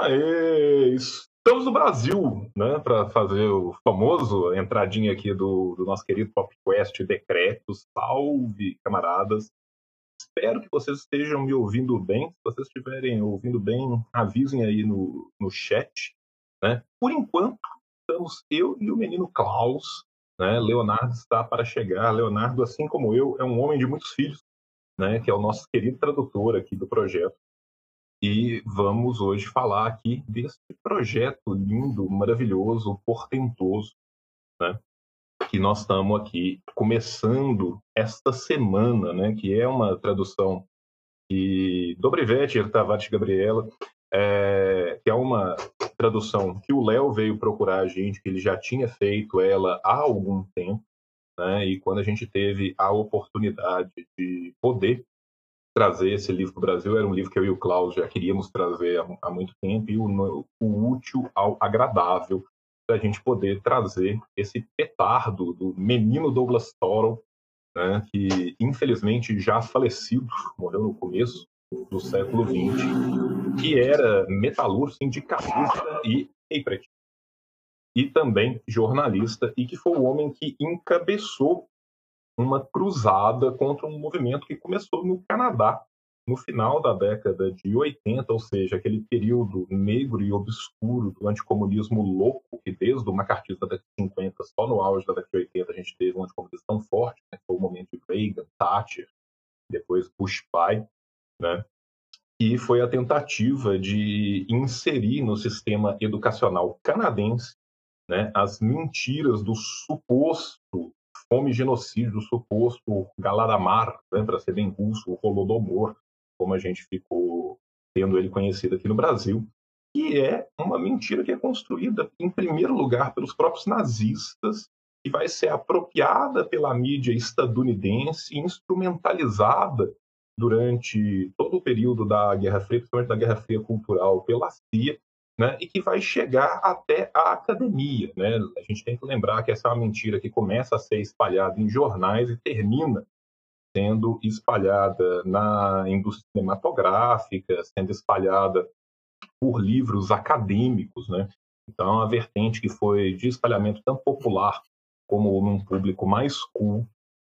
Aê, estamos no Brasil, né, para fazer o famoso entradinha aqui do, do nosso querido PopQuest Decretos. Salve, camaradas. Espero que vocês estejam me ouvindo bem. Se vocês estiverem ouvindo bem, avisem aí no, no chat. Né? Por enquanto, estamos eu e o menino Klaus. Né? Leonardo está para chegar. Leonardo, assim como eu, é um homem de muitos filhos, né? que é o nosso querido tradutor aqui do projeto. E vamos hoje falar aqui desse projeto lindo, maravilhoso, portentoso, né? Que nós estamos aqui começando esta semana, né? Que é uma tradução que Dobrivete Tavares Gabriela, é, que é uma tradução que o Léo veio procurar a gente, que ele já tinha feito ela há algum tempo, né? E quando a gente teve a oportunidade de poder trazer esse livro para o Brasil. Era um livro que eu e o Klaus já queríamos trazer há, há muito tempo, e o, o útil ao agradável para a gente poder trazer esse petardo do menino Douglas Toro, né, que infelizmente já falecido, morreu no começo do século XX, que era metalúrgico, sindicalista e empreendedor. E também jornalista, e que foi o homem que encabeçou uma cruzada contra um movimento que começou no Canadá no final da década de 80, ou seja, aquele período negro e obscuro do anticomunismo louco, que desde o macartismo da década de 50, só no auge da década de 80 a gente teve um anticomunismo tão forte, né, foi o momento de Reagan, Thatcher, depois Bush pai, né, e foi a tentativa de inserir no sistema educacional canadense né, as mentiras do suposto fome e genocídio suposto Galadamar, né, para ser bem russo, o Holodomor, como a gente ficou tendo ele conhecido aqui no Brasil, que é uma mentira que é construída, em primeiro lugar, pelos próprios nazistas, e vai ser apropriada pela mídia estadunidense, instrumentalizada durante todo o período da Guerra Fria, principalmente da Guerra Fria Cultural, pela CIA, né, e que vai chegar até a academia. Né? A gente tem que lembrar que essa é uma mentira que começa a ser espalhada em jornais e termina sendo espalhada na indústria cinematográfica, sendo espalhada por livros acadêmicos. Né? Então, a vertente que foi de espalhamento tão popular como num público mais cool,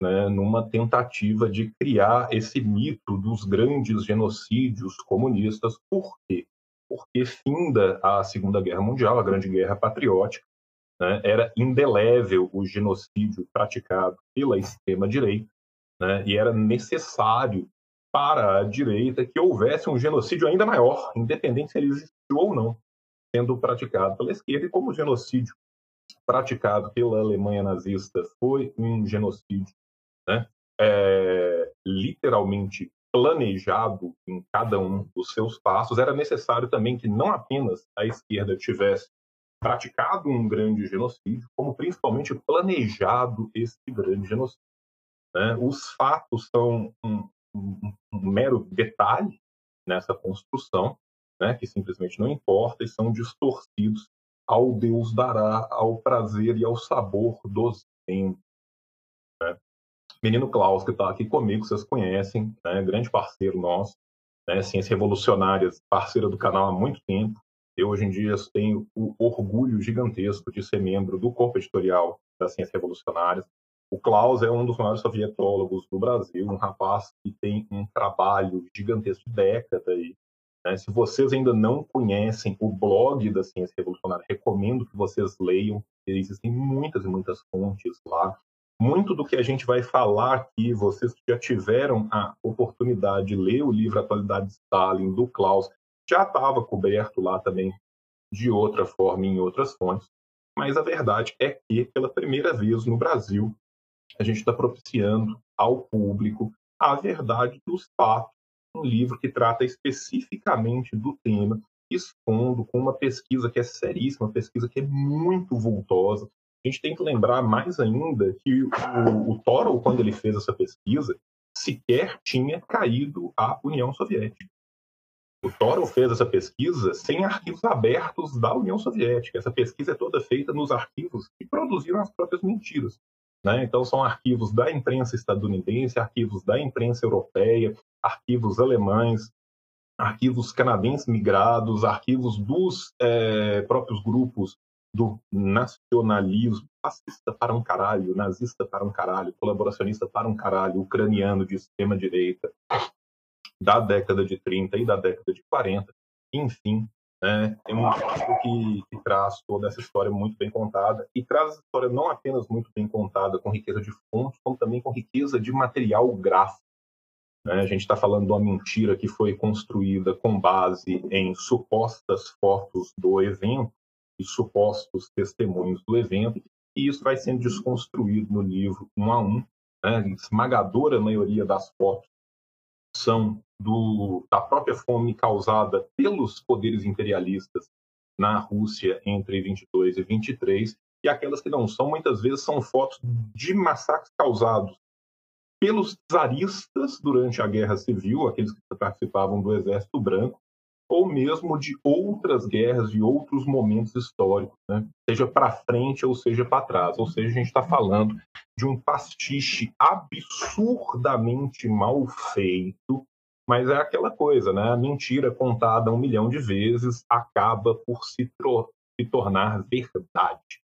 né, numa tentativa de criar esse mito dos grandes genocídios comunistas. Por quê? Porque finda a Segunda Guerra Mundial, a Grande Guerra Patriótica, né, era indelével o genocídio praticado pela extrema-direita, né, e era necessário para a direita que houvesse um genocídio ainda maior, independente se ele existiu ou não, sendo praticado pela esquerda, e como o genocídio praticado pela Alemanha nazista foi um genocídio né, é, literalmente planejado em cada um dos seus passos, era necessário também que não apenas a esquerda tivesse praticado um grande genocídio, como principalmente planejado esse grande genocídio. Né? Os fatos são um, um, um, mero detalhe nessa construção, né? que simplesmente não importa e são distorcidos ao Deus dará, ao prazer e ao sabor dos tempos. Menino Klaus, que está aqui comigo, vocês conhecem, né, grande parceiro nosso, né, Ciência Revolucionárias, parceira do canal há muito tempo. Eu, hoje em dia, tenho o orgulho gigantesco de ser membro do corpo editorial da Ciência Revolucionárias. O Klaus é um dos maiores sovietólogos do Brasil, um rapaz que tem um trabalho gigantesco de década. E, né, se vocês ainda não conhecem o blog da Ciência Revolucionária, recomendo que vocês leiam. Existem muitas e muitas fontes lá muito do que a gente vai falar aqui, vocês já tiveram a oportunidade de ler o livro Atualidade de Stalin, do Klaus, já estava coberto lá também de outra forma em outras fontes. Mas a verdade é que, pela primeira vez no Brasil, a gente está propiciando ao público a verdade dos fatos. Um livro que trata especificamente do tema, expondo com uma pesquisa que é seríssima, uma pesquisa que é muito vultosa, a gente tem que lembrar mais ainda que o, o Toro, quando ele fez essa pesquisa, sequer tinha caído a União Soviética. O Toro fez essa pesquisa sem arquivos abertos da União Soviética. Essa pesquisa é toda feita nos arquivos que produziram as próprias mentiras. Né? Então, são arquivos da imprensa estadunidense, arquivos da imprensa europeia, arquivos alemães, arquivos canadenses migrados, arquivos dos é, próprios grupos do nacionalismo fascista para um caralho, nazista para um caralho, colaboracionista para um caralho, ucraniano de extrema-direita, da década de 30 e da década de 40, enfim, né, tem um livro que, que, traz toda essa história muito bem contada e traz essa história não apenas muito bem contada, com riqueza de fontes, como também com riqueza de material gráfico. Né? A gente está falando de uma mentira que foi construída com base em supostas fotos do evento e supostos testemunhos do evento, e isso vai sendo desconstruído no livro um a um. Né? Esmagadora maioria das fotos são do, da própria fome causada pelos poderes imperialistas na Rússia entre 22 e 23, e aquelas que não são, muitas vezes são fotos de massacres causados pelos zaristas durante a Guerra Civil, aqueles que participavam do Exército Branco, ou mesmo de outras guerras, de outros momentos históricos, né? seja para frente ou seja para trás. Ou seja, a gente está falando de um pastiche absurdamente mal feito, mas é aquela coisa, né? A mentira contada um milhão de vezes acaba por se, se tornar verdade.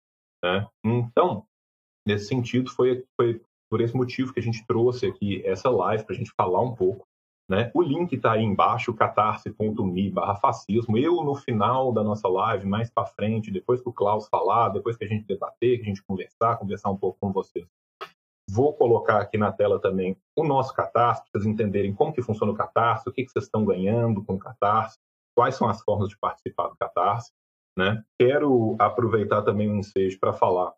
Né? Então, nesse sentido, foi, foi por esse motivo que a gente trouxe aqui essa live para a gente falar um pouco né? O link está aí embaixo, catarse.me fascismo. Eu, no final da nossa live, mais para frente, depois que o Klaus falar, depois que a gente debater, que a gente conversar, conversar um pouco com vocês, vou colocar aqui na tela também o nosso Catarse, para vocês entenderem como que funciona o Catarse, o que, que vocês estão ganhando com o Catarse, quais são as formas de participar do Catarse. Né? Quero aproveitar também o ensejo para falar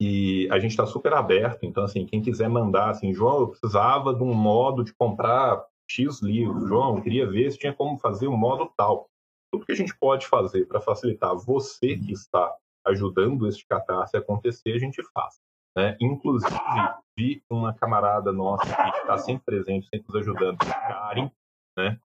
e a gente está super aberto, então assim, quem quiser mandar, assim, João, eu precisava de um modo de comprar X livros. João, queria ver se tinha como fazer um modo tal. Tudo que a gente pode fazer para facilitar você que está ajudando este catarse a acontecer, a gente faz. Né? Inclusive, vi uma camarada nossa que está sempre presente, sempre nos ajudando, Karen, né?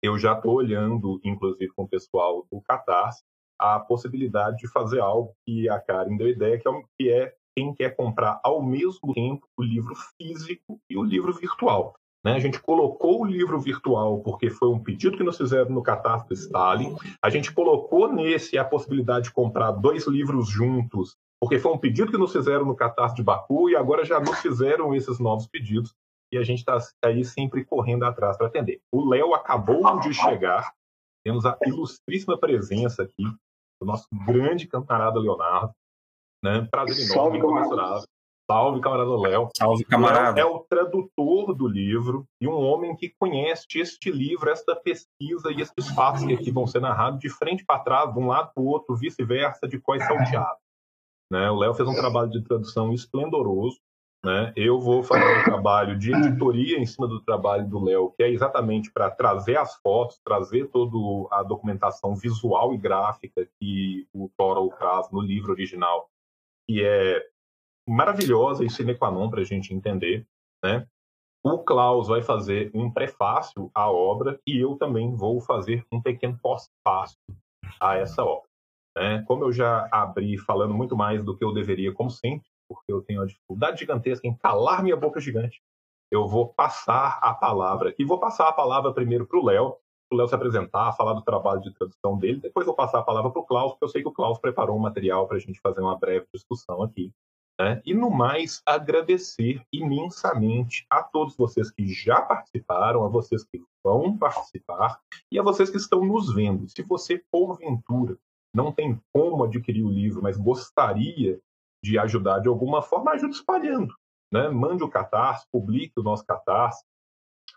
Eu já estou olhando, inclusive com o pessoal do Catarse, a possibilidade de fazer algo que a Karen deu ideia, é, que é quem quer comprar ao mesmo tempo o livro físico e o livro virtual. Né? A gente colocou o livro virtual porque foi um pedido que nos fizeram no do Stalin. A gente colocou nesse a possibilidade de comprar dois livros juntos porque foi um pedido que nos fizeram no Catarse de Baku e agora já nos fizeram esses novos pedidos e a gente está aí sempre correndo atrás para atender. O Léo acabou de chegar, temos a ilustríssima presença aqui do nosso grande camarada Leonardo. Né? Prazer enorme, incomensurável. Salve, camarada Léo. Salve, camarada. é o tradutor do livro e um homem que conhece este livro, esta pesquisa e esses fatos que aqui vão ser narrados de frente para trás, de um lado para o outro, vice-versa, de quais salteado. Né? O Léo fez um trabalho de tradução esplendoroso. Né? Eu vou fazer um trabalho de editoria em cima do trabalho do Léo, que é exatamente para trazer as fotos, trazer toda a documentação visual e gráfica que o Toro traz no livro original, que é maravilhosa e sine qua non para a gente entender. Né? O Klaus vai fazer um prefácio à obra e eu também vou fazer um pequeno pós-fácio a essa obra. Né? Como eu já abri falando muito mais do que eu deveria, como sempre, porque eu tenho uma dificuldade gigantesca em calar minha boca gigante, eu vou passar a palavra. E vou passar a palavra primeiro para o Léo, para o Léo se apresentar, falar do trabalho de tradução dele. Depois vou passar a palavra para o Klaus, porque eu sei que o Klaus preparou um material para a gente fazer uma breve discussão aqui. Né? E no mais, agradecer imensamente a todos vocês que já participaram, a vocês que vão participar e a vocês que estão nos vendo. Se você, porventura, não tem como adquirir o livro, mas gostaria de ajudar de alguma forma, ajude espalhando. Né? Mande o catarse, publique o nosso catarse,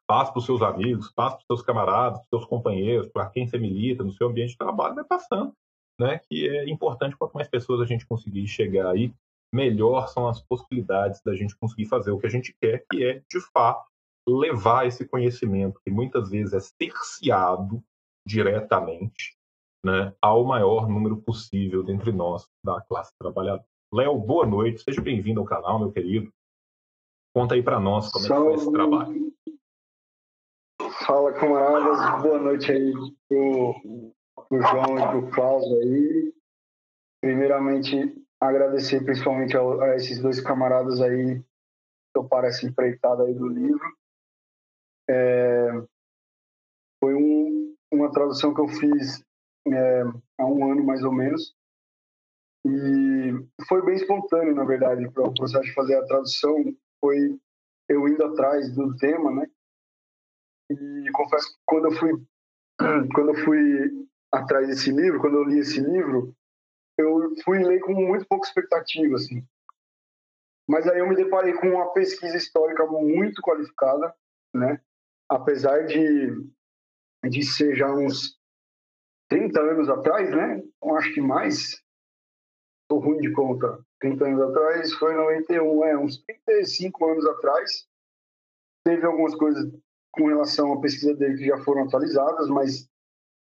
passe para os seus amigos, passe para os seus camaradas, para os seus companheiros, para quem você milita, no seu ambiente de trabalho, vai passando. Né? Que é importante quanto mais pessoas a gente conseguir chegar aí, melhor são as possibilidades da gente conseguir fazer o que a gente quer, que é, de fato, levar esse conhecimento, que muitas vezes é cerceado diretamente, né, ao maior número possível dentre nós da classe trabalhadora. Léo, boa noite, seja bem-vindo ao canal, meu querido. Conta aí para nós como Salve. é que foi esse trabalho. Fala, camaradas, boa noite aí pro, pro João e pro Klaus aí. Primeiramente, agradecer principalmente a, a esses dois camaradas aí que toparam essa empreitada aí do livro. É, foi um, uma tradução que eu fiz é, há um ano mais ou menos. E foi bem espontâneo, na verdade, para o processo de fazer a tradução. Foi eu indo atrás do tema, né? E confesso que quando eu fui quando eu fui atrás desse livro, quando eu li esse livro, eu fui ler com muito pouca expectativa, assim. Mas aí eu me deparei com uma pesquisa histórica muito qualificada, né? Apesar de, de ser já uns 30 anos atrás, né? Eu acho que mais. Estou ruim de conta. 30 anos atrás foi 91, é, uns 35 anos atrás. Teve algumas coisas com relação à pesquisa dele que já foram atualizadas, mas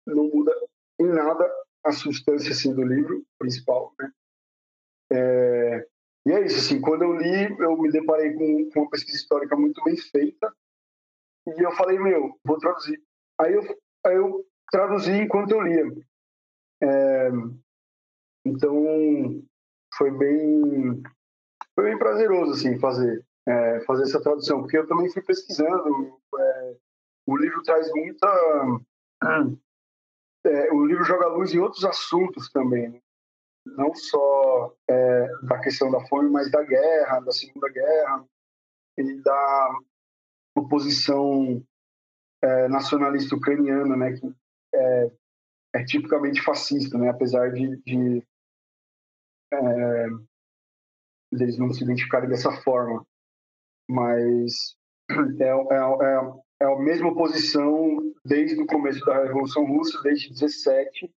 não muda em nada a substância assim, do livro principal. Né? É, e é isso, assim, quando eu li, eu me deparei com, com, uma pesquisa histórica muito bem feita e eu falei, meu, vou traduzir. Aí eu, aí eu traduzi enquanto eu lia. É, então, foi bem, foi bem prazeroso, assim, fazer, é, fazer essa tradução, porque eu também fui pesquisando, é, o livro traz muita é, o livro joga luz em outros assuntos também, né? não só é, da questão da fome, mas da guerra, da Segunda Guerra e da oposição é, nacionalista ucraniana, né, que é, é, tipicamente fascista, né, apesar de, de é, eles não se identificarem dessa forma, mas é, é, a mesma posição desde o começo da Revolução Russa, desde 17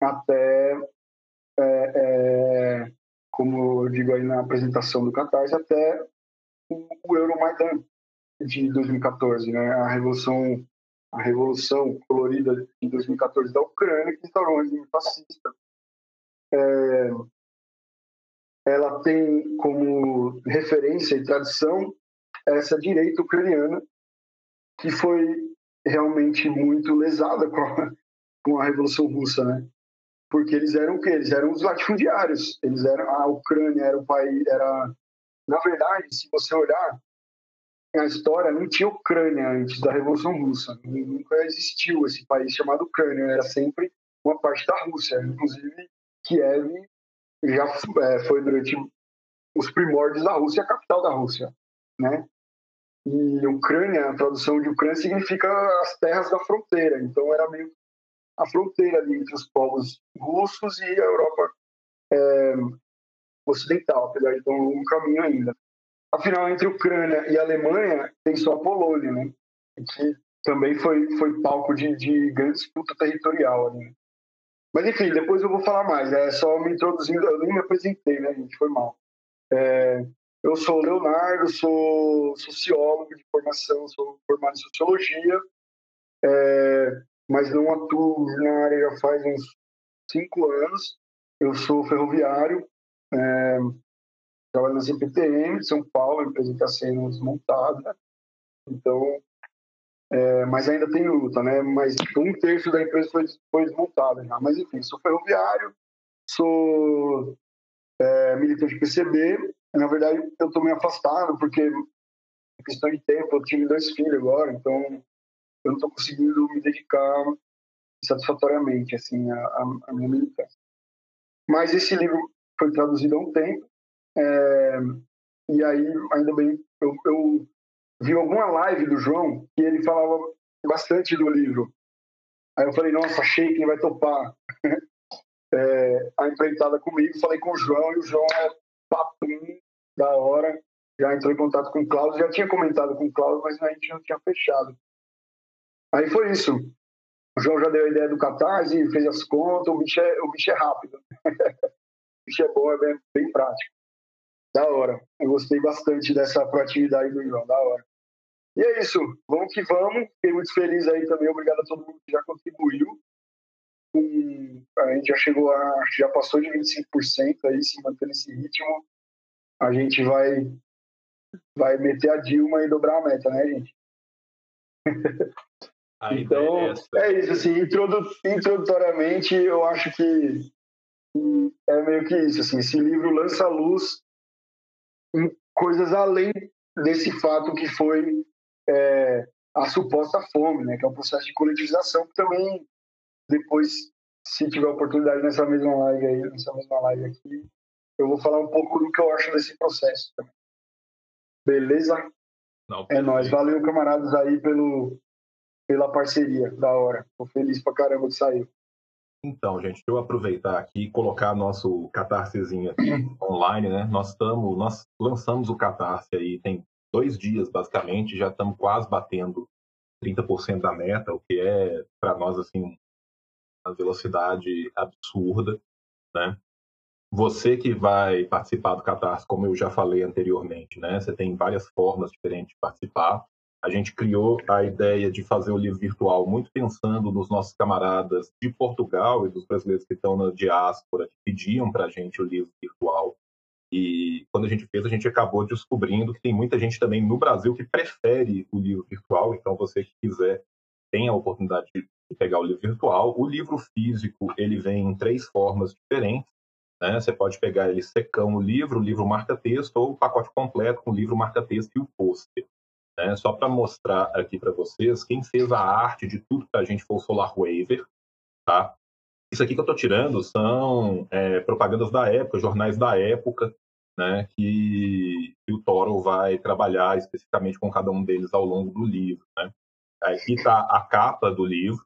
até, é, é, como eu digo aí na apresentação do Catarse, até o, o Euromaidan de 2014, né? a revolução a revolução colorida de 2014 da Ucrânia que instaurou um regime fascista. É, ela tem como referência e tradição essa direita ucraniana que foi realmente muito lesada com a, com a Revolução Russa, né? Porque eles eram o quê? Eles eram os latifundiários. Eles eram a Ucrânia era o país era na verdade, se você olhar a história, não tinha Ucrânia antes da Revolução Russa. Nunca existiu esse país chamado Ucrânia. Era sempre uma parte da Rússia. Inclusive, Kiev já é, foi durante os primórdios da Rússia, a capital da Rússia, né? E Ucrânia, a tradução de Ucrânia significa as terras da fronteira. Então era meio a fronteira ali entre os povos russos e a Europa é, ocidental, apesar de ter um longo caminho ainda. Afinal, entre Ucrânia e Alemanha tem só a Polônia, né? Que também foi, foi palco de, de grande disputa territorial ali. Né? Mas enfim, depois eu vou falar mais. É só me introduzindo, eu nem me apresentei, né, gente? Foi mal. É, eu sou Leonardo, sou sociólogo de formação, sou formado em sociologia, é, mas não atuo na área já faz uns cinco anos. Eu sou ferroviário, é, trabalho na CPTM de São Paulo, a empresa está sendo desmontada. Então, é, mas ainda tem luta, né? Mas um terço da empresa foi, foi desmontada já. Mas enfim, sou ferroviário, sou é, militante PCB na verdade, eu estou meio afastado, porque é questão de tempo, eu tive dois filhos agora, então eu não estou conseguindo me dedicar satisfatoriamente assim, à, minha militância. Mas esse livro foi traduzido há um tempo, é, e aí, ainda bem, eu, eu vi alguma live do João que ele falava bastante do livro. Aí eu falei, nossa, achei quem vai topar é, a empreitada comigo. Falei com o João, e o João é papum da hora. Já entrou em contato com o Cláudio, já tinha comentado com o Cláudio, mas a gente não tinha fechado. Aí foi isso. O João já deu a ideia do Catarse, fez as contas, o bicho é, o bicho é rápido. o bicho é bom, é bem, bem prático. Da hora. Eu gostei bastante dessa proatividade do João, da hora. E é isso, vamos que vamos. Fiquei muito feliz aí também. Obrigado a todo mundo que já contribuiu. a gente já chegou a. já passou de 25% aí, se mantendo esse ritmo a gente vai vai meter a Dilma e dobrar a meta, né, gente? então, é, é, isso, assim, introdu introdutoriamente, eu acho que é meio que isso, assim, esse livro lança luz em coisas além desse fato que foi é, a suposta fome, né? Que é o processo de coletivização, que também depois, se tiver oportunidade nessa mesma live aí, nessa mesma live aqui, eu vou falar um pouco do que eu acho desse processo. Beleza? Não, é nóis. Valeu, camaradas, aí pelo, pela parceria. Da hora. Tô feliz pra caramba que saiu. Então, gente, deixa eu aproveitar aqui e colocar nosso catarsezinho aqui online, né? Nós estamos, nós lançamos o catarse aí tem dois dias, basicamente, já estamos quase batendo 30% da meta, o que é, para nós, assim, uma velocidade absurda, né? Você que vai participar do Catarse, como eu já falei anteriormente, né? Você tem várias formas diferentes de participar. A gente criou a ideia de fazer o livro virtual muito pensando nos nossos camaradas de Portugal e dos brasileiros que estão na diáspora, que pediam para a gente o livro virtual. E quando a gente fez, a gente acabou descobrindo que tem muita gente também no Brasil que prefere o livro virtual. Então, você que quiser, tem a oportunidade de pegar o livro virtual. O livro físico, ele vem em três formas diferentes. Né? Você pode pegar ele secão o livro, o livro marca-texto, ou o pacote completo com o livro marca-texto e o pôster. Né? Só para mostrar aqui para vocês, quem fez a arte de tudo para a gente foi o Solar Waver. Tá? Isso aqui que eu estou tirando são é, propagandas da época, jornais da época, né, que, que, o Toro vai trabalhar especificamente com cada um deles ao longo do livro. Né? Aqui está a capa do livro,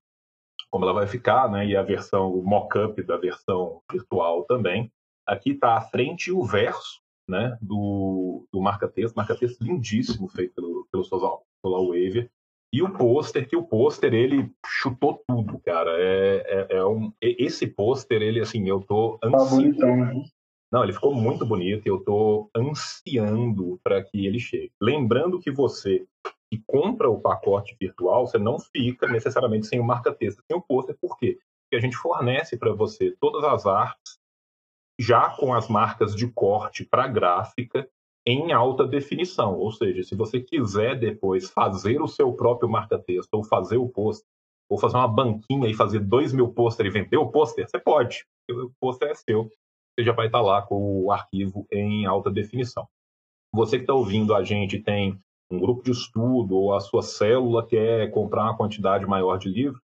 como ela vai ficar, né? E a versão, o mock-up da versão virtual também. Aqui está a frente e o verso, né? Do, do marca-texto, marca-texto lindíssimo feito pelo, pelo Waver. E o pôster, que o pôster ele chutou tudo, cara. É, é, é um, esse pôster, ele assim, eu tô tá ansiando. Tá né? Não, ele ficou muito bonito e eu tô ansiando para que ele chegue. Lembrando que você e compra o pacote virtual, você não fica necessariamente sem o marca-texto, sem o pôster. Por quê? Porque a gente fornece para você todas as artes, já com as marcas de corte para gráfica, em alta definição. Ou seja, se você quiser depois fazer o seu próprio marca-texto, ou fazer o pôster, ou fazer uma banquinha e fazer dois mil pôster e vender o pôster, você pode. O pôster é seu. Você já vai estar lá com o arquivo em alta definição. Você que está ouvindo a gente tem um grupo de estudo ou a sua célula quer comprar uma quantidade maior de livros,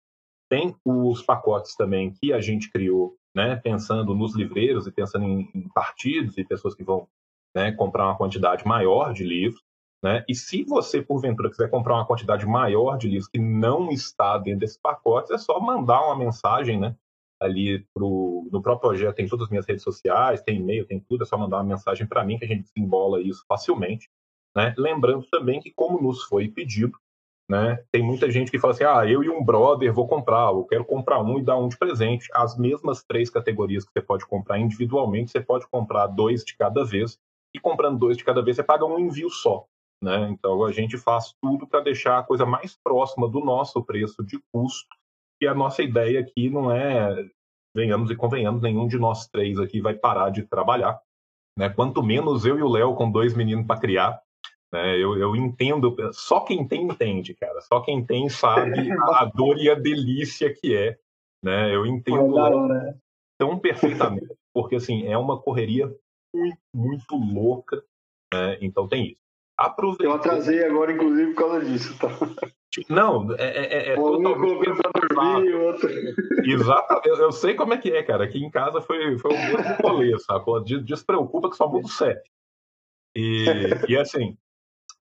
tem os pacotes também que a gente criou, né, pensando nos livreiros e pensando em, em partidos e pessoas que vão né, comprar uma quantidade maior de livros. Né? E se você, porventura, quiser comprar uma quantidade maior de livros que não está dentro desse pacote, é só mandar uma mensagem né, ali pro, no próprio projeto, tem todas as minhas redes sociais, tem e-mail, tem tudo, é só mandar uma mensagem para mim que a gente desembola isso facilmente. Né? Lembrando também que, como nos foi pedido, né, tem muita gente que fala assim: ah, eu e um brother vou comprar, eu quero comprar um e dar um de presente. As mesmas três categorias que você pode comprar individualmente, você pode comprar dois de cada vez, e comprando dois de cada vez, você paga um envio só. Né? Então a gente faz tudo para deixar a coisa mais próxima do nosso preço de custo. E a nossa ideia aqui não é, venhamos e convenhamos, nenhum de nós três aqui vai parar de trabalhar. Né? Quanto menos eu e o Léo com dois meninos para criar, né? Eu, eu entendo, só quem tem entende, cara. Só quem tem sabe a dor e a delícia que é. Né? Eu entendo tão perfeitamente, porque assim, é uma correria muito, muito louca. Né? Então tem isso. Aproveitei... Eu atrasei agora, inclusive, por causa disso. Tá? Não, é, é, é totalmente dormir, outro... Exato, eu, eu, sei como é que é, cara. Aqui em casa foi, foi o mesmo rolê, sacou? Despreocupa que só muda o CEP. E, e assim,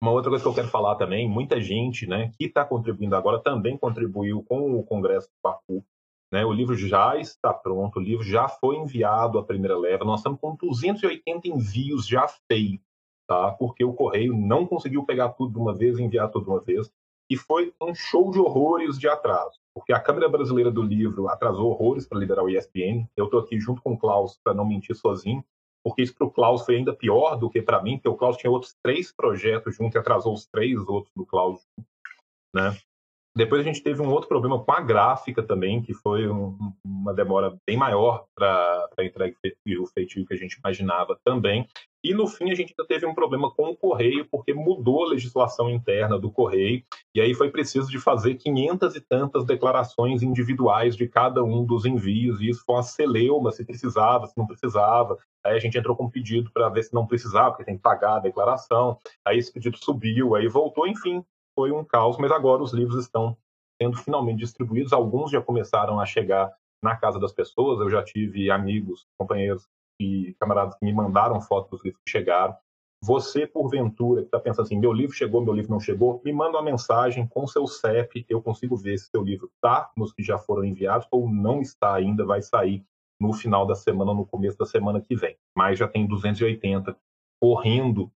uma outra coisa que eu quero falar também, muita gente né, que está contribuindo agora também contribuiu com o Congresso do Baku. Né? O livro já está pronto, o livro já foi enviado à primeira leva. Nós estamos com 280 envios já feitos, tá? porque o Correio não conseguiu pegar tudo de uma vez e enviar tudo de uma vez. E foi um show de horrores de atraso, porque a Câmara Brasileira do Livro atrasou horrores para liberar o ISBN. Eu estou aqui junto com o Klaus para não mentir sozinho porque isso para o Klaus foi ainda pior do que para mim, porque o Klaus tinha outros três projetos junto e atrasou os três outros do Klaus, né? Depois a gente teve um outro problema com a gráfica também, que foi um, uma demora bem maior para entregar o feitio que a gente imaginava também. E no fim a gente ainda teve um problema com o Correio, porque mudou a legislação interna do Correio, e aí foi preciso de fazer 500 e tantas declarações individuais de cada um dos envios, e isso foi uma celeuma, se precisava, se não precisava. Aí a gente entrou com um pedido para ver se não precisava, porque tem que pagar a declaração. Aí esse pedido subiu, aí voltou, enfim, foi um caos, mas agora os livros estão sendo finalmente distribuídos. Alguns já começaram a chegar na casa das pessoas. Eu já tive amigos, companheiros e camaradas que me mandaram fotos dos livros que chegaram. Você, porventura, que está pensando assim, meu livro chegou, meu livro não chegou, me manda uma mensagem com seu CEP, eu consigo ver se seu livro está nos que já foram enviados ou não está ainda, vai sair no final da semana, no começo da semana que vem. Mas já tem 280 correndo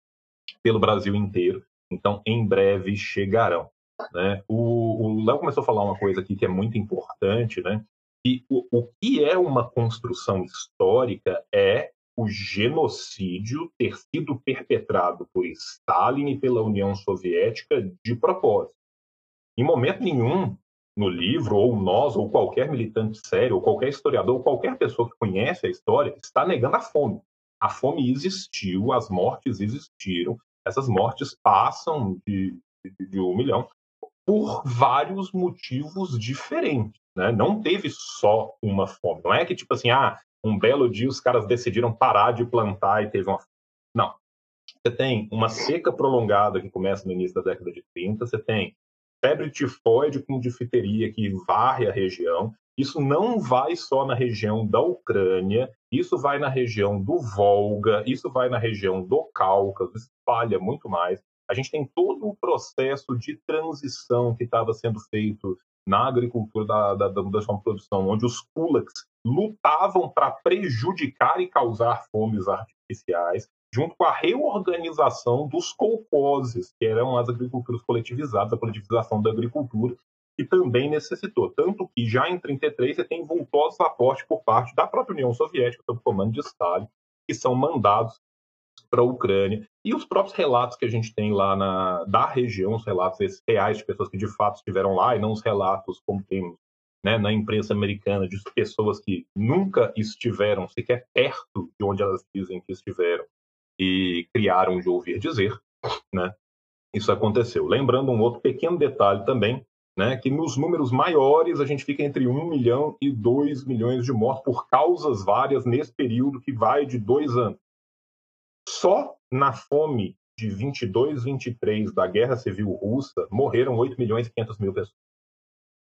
pelo Brasil inteiro, então em breve chegarão. Né? O Léo começou a falar uma coisa aqui que é muito importante, né? E o, o que é uma construção histórica é o genocídio ter sido perpetrado por Stalin e pela União Soviética de propósito. Em momento nenhum no livro, ou nós, ou qualquer militante sério, ou qualquer historiador, ou qualquer pessoa que conhece a história, está negando a fome. A fome existiu, as mortes existiram, essas mortes passam de, de, um milhão por vários motivos diferentes. Né? Não teve só uma fome. Não é que, tipo assim, ah, um belo dia os caras decidiram parar de plantar e teve uma. Não. Você tem uma seca prolongada que começa no início da década de 30, você tem febre tifoide com difteria que varre a região. Isso não vai só na região da Ucrânia, isso vai na região do Volga, isso vai na região do Cáucaso, espalha muito mais. A gente tem todo o processo de transição que estava sendo feito na agricultura da, da, da mudança de produção, onde os kulaks lutavam para prejudicar e causar fomes artificiais, junto com a reorganização dos colcoses, que eram as agriculturas coletivizadas, a coletivização da agricultura, que também necessitou. Tanto que já em 1933 você tem vultosos aportes por parte da própria União Soviética, sob comando de Stalin, que são mandados para a Ucrânia. E os próprios relatos que a gente tem lá na, da região, os relatos reais de pessoas que de fato estiveram lá, e não os relatos como temos né, na imprensa americana de pessoas que nunca estiveram sequer perto de onde elas dizem que estiveram e criaram de ouvir dizer, né? Isso aconteceu. Lembrando um outro pequeno detalhe também, né, que nos números maiores a gente fica entre 1 milhão e 2 milhões de mortos por causas várias nesse período que vai de dois anos. Só na fome de 22, 23 da Guerra Civil Russa morreram 8 milhões e 500 mil pessoas.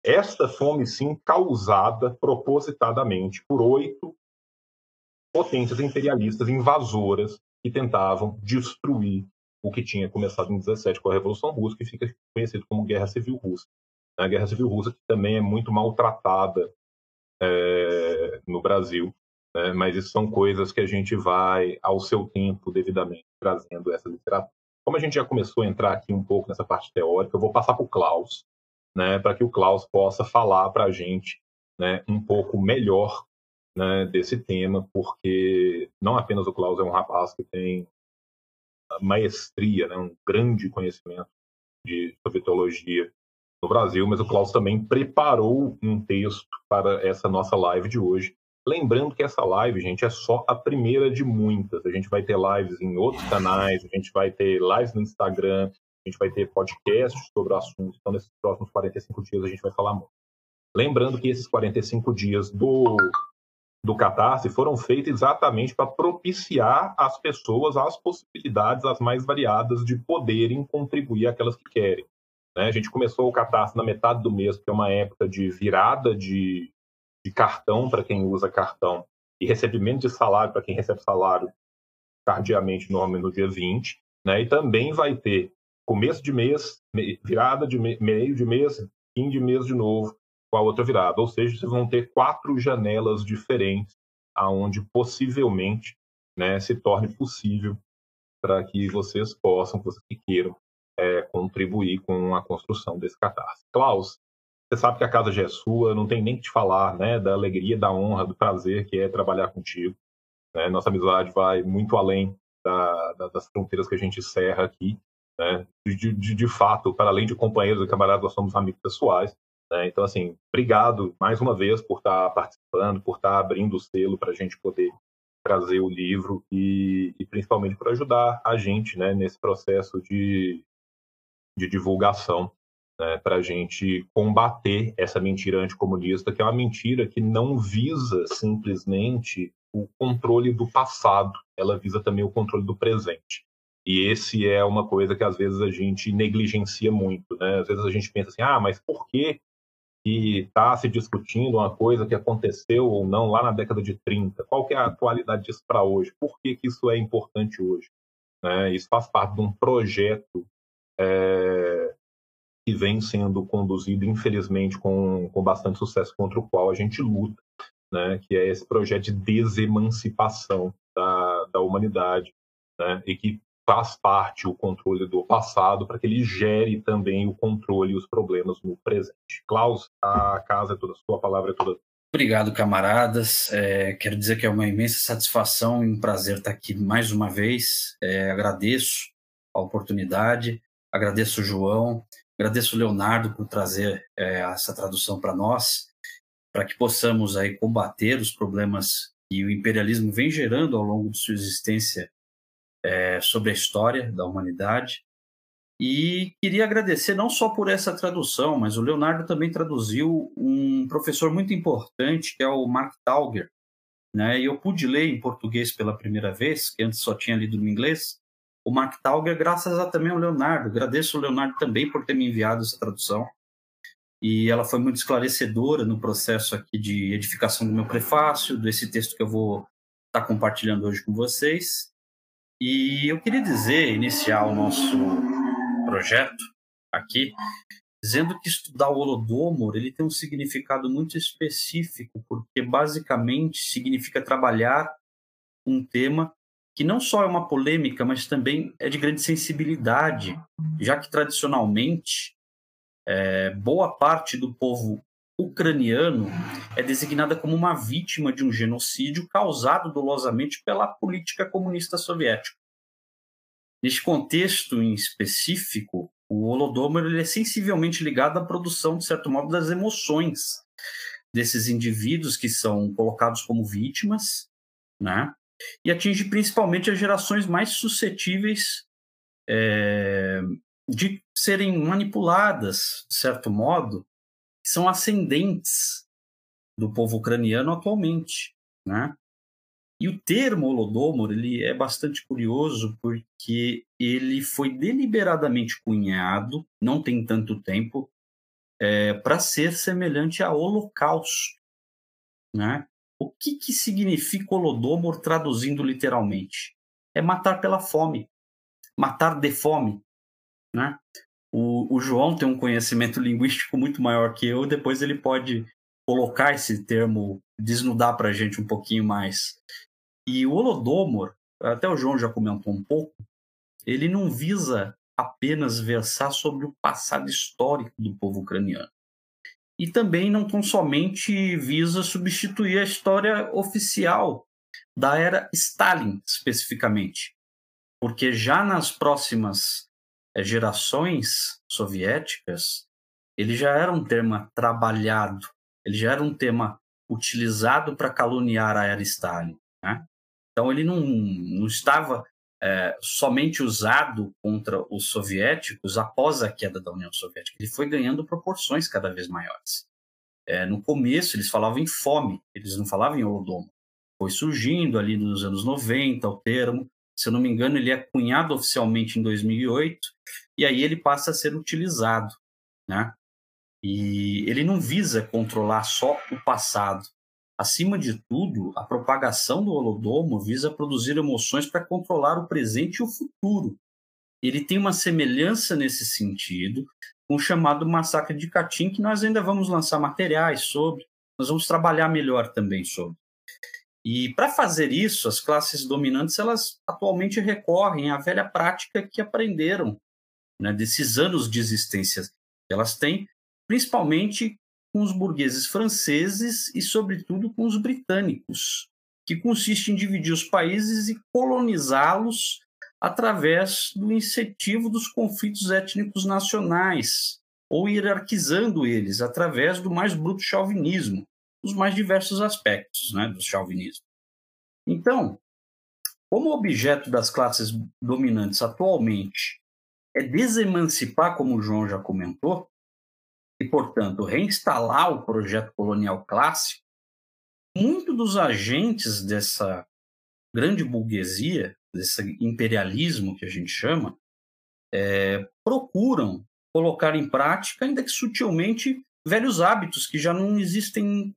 Esta fome, sim, causada propositadamente por oito potências imperialistas invasoras que tentavam destruir o que tinha começado em 17 com a Revolução Russa, que fica conhecido como Guerra Civil Russa. A Guerra Civil Russa que também é muito maltratada é, no Brasil, né? mas isso são coisas que a gente vai, ao seu tempo, devidamente, trazendo essa literatura. Como a gente já começou a entrar aqui um pouco nessa parte teórica, eu vou passar para o Klaus, né, para que o Klaus possa falar para a gente né, um pouco melhor né, desse tema, porque não apenas o Klaus é um rapaz que tem maestria, né, um grande conhecimento de sovietologia no Brasil, mas o Klaus também preparou um texto para essa nossa live de hoje. Lembrando que essa live, gente, é só a primeira de muitas. A gente vai ter lives em outros canais, a gente vai ter lives no Instagram, a gente vai ter podcasts sobre o assunto. Então, nesses próximos 45 dias, a gente vai falar muito. Lembrando que esses 45 dias do do Catarse foram feitos exatamente para propiciar às pessoas as possibilidades as mais variadas de poderem contribuir aquelas que querem. Né? A gente começou o Catarse na metade do mês, que é uma época de virada de, de cartão para quem usa cartão e recebimento de salário para quem recebe salário tardiamente, normalmente no dia 20. Né? E também vai ter começo de mês, virada de meio de mês, fim de mês de novo, com a outra virada. Ou seja, vocês vão ter quatro janelas diferentes, aonde possivelmente né, se torne possível para que vocês possam, que vocês que queiram, é, contribuir com a construção desse catarse. Klaus, você sabe que a casa já é sua, não tem nem que te falar né, da alegria, da honra, do prazer que é trabalhar contigo. Né? Nossa amizade vai muito além da, da, das fronteiras que a gente encerra aqui. Né? De, de, de, fato, para além de companheiros e camaradas, nós somos amigos pessoais. Né? Então, assim, obrigado mais uma vez por estar participando, por estar abrindo o selo para a gente poder trazer o livro e, e principalmente para ajudar a gente né, nesse processo de, de divulgação, né, para a gente combater essa mentira anticomunista, que é uma mentira que não visa simplesmente o controle do passado, ela visa também o controle do presente. E esse é uma coisa que às vezes a gente negligencia muito, né? Às vezes a gente pensa assim, ah, mas por que está se discutindo uma coisa que aconteceu ou não lá na década de 30? Qual que é a atualidade disso para hoje? Por que, que isso é importante hoje? Né? Isso faz parte de um projeto é, que vem sendo conduzido, infelizmente, com, com bastante sucesso, contra o qual a gente luta, né? que é esse projeto de desemancipação da, da humanidade, né? e que faz parte o controle do passado para que ele gere também o controle e os problemas no presente. Klaus, a casa é toda sua, a palavra é toda Obrigado, camaradas. É, quero dizer que é uma imensa satisfação e um prazer estar aqui mais uma vez. É, agradeço a oportunidade, agradeço o João, agradeço o Leonardo por trazer é, essa tradução para nós, para que possamos aí combater os problemas que o imperialismo vem gerando ao longo de sua existência é, sobre a história da humanidade. E queria agradecer não só por essa tradução, mas o Leonardo também traduziu um professor muito importante, que é o Mark Tauger. Né? E eu pude ler em português pela primeira vez, que antes só tinha lido no inglês, o Mark Tauger, graças a também ao Leonardo. Agradeço ao Leonardo também por ter me enviado essa tradução. E ela foi muito esclarecedora no processo aqui de edificação do meu prefácio, desse texto que eu vou estar compartilhando hoje com vocês. E eu queria dizer, iniciar o nosso projeto aqui, dizendo que estudar o Holodomor ele tem um significado muito específico, porque basicamente significa trabalhar um tema que não só é uma polêmica, mas também é de grande sensibilidade, já que tradicionalmente é, boa parte do povo ucraniano é designada como uma vítima de um genocídio causado dolosamente pela política comunista soviética. Neste contexto em específico, o Holodomor ele é sensivelmente ligado à produção, de certo modo, das emoções desses indivíduos que são colocados como vítimas, né? E atinge principalmente as gerações mais suscetíveis é, de serem manipuladas, de certo modo, são ascendentes do povo ucraniano atualmente, né? E o termo Holodomor ele é bastante curioso porque ele foi deliberadamente cunhado, não tem tanto tempo, é, para ser semelhante a Holocausto. Né? O que, que significa Holodomor traduzindo literalmente? É matar pela fome, matar de fome. Né? O, o João tem um conhecimento linguístico muito maior que eu, depois ele pode colocar esse termo, desnudar para a gente um pouquinho mais. E o Holodomor, até o João já comentou um pouco, ele não visa apenas versar sobre o passado histórico do povo ucraniano. E também não tão somente visa substituir a história oficial da era Stalin, especificamente. Porque já nas próximas eh, gerações soviéticas, ele já era um tema trabalhado, ele já era um tema utilizado para caluniar a era Stalin. Né? Então, ele não, não estava é, somente usado contra os soviéticos após a queda da União Soviética. Ele foi ganhando proporções cada vez maiores. É, no começo, eles falavam em fome, eles não falavam em holodomo. Foi surgindo ali nos anos 90 o termo. Se eu não me engano, ele é cunhado oficialmente em 2008 e aí ele passa a ser utilizado, né? E ele não visa controlar só o passado, Acima de tudo, a propagação do holodomo visa produzir emoções para controlar o presente e o futuro. Ele tem uma semelhança nesse sentido com o chamado massacre de Katyn, que nós ainda vamos lançar materiais sobre, nós vamos trabalhar melhor também sobre. E para fazer isso, as classes dominantes elas atualmente recorrem à velha prática que aprenderam né, desses anos de existência elas têm, principalmente com os burgueses franceses e, sobretudo, com os britânicos, que consiste em dividir os países e colonizá-los através do incentivo dos conflitos étnicos nacionais, ou hierarquizando eles através do mais bruto chauvinismo, os mais diversos aspectos né, do chauvinismo. Então, como o objeto das classes dominantes atualmente é desemancipar, como o João já comentou, e, portanto, reinstalar o projeto colonial clássico, muitos dos agentes dessa grande burguesia desse imperialismo que a gente chama, é, procuram colocar em prática, ainda que sutilmente, velhos hábitos que já não existem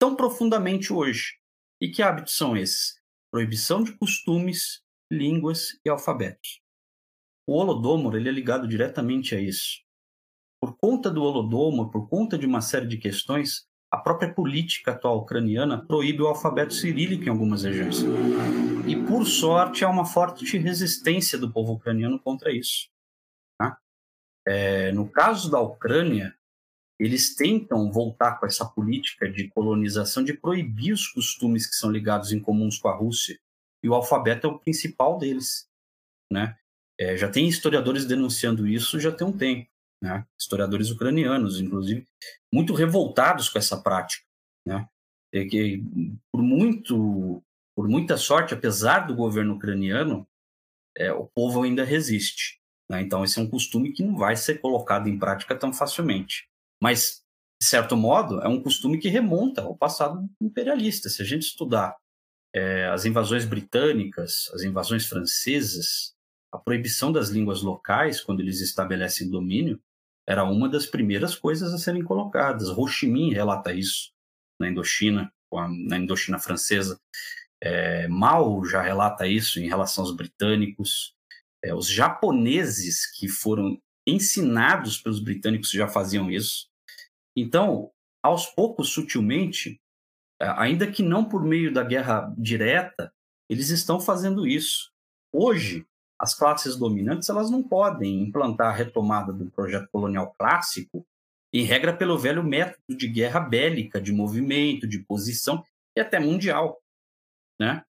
tão profundamente hoje. E que hábitos são esses? Proibição de costumes, línguas e alfabetos. O Holodomor ele é ligado diretamente a isso. Por conta do Holodomor, por conta de uma série de questões, a própria política atual ucraniana proíbe o alfabeto cirílico em algumas regiões. E, por sorte, há uma forte resistência do povo ucraniano contra isso. Tá? É, no caso da Ucrânia, eles tentam voltar com essa política de colonização, de proibir os costumes que são ligados em comuns com a Rússia. E o alfabeto é o principal deles. Né? É, já tem historiadores denunciando isso já tem um tempo né? historiadores ucranianos, inclusive, muito revoltados com essa prática. Né? E por, muito, por muita sorte, apesar do governo ucraniano, é, o povo ainda resiste. Né? Então, esse é um costume que não vai ser colocado em prática tão facilmente. Mas, de certo modo, é um costume que remonta ao passado imperialista. Se a gente estudar é, as invasões britânicas, as invasões francesas, a proibição das línguas locais, quando eles estabelecem domínio, era uma das primeiras coisas a serem colocadas. Ho Chi Minh relata isso na Indochina, na Indochina francesa. É, Mao já relata isso em relação aos britânicos. É, os japoneses que foram ensinados pelos britânicos já faziam isso. Então, aos poucos, sutilmente, ainda que não por meio da guerra direta, eles estão fazendo isso. Hoje, as classes dominantes elas não podem implantar a retomada do projeto colonial clássico em regra pelo velho método de guerra bélica, de movimento, de posição e até mundial, né?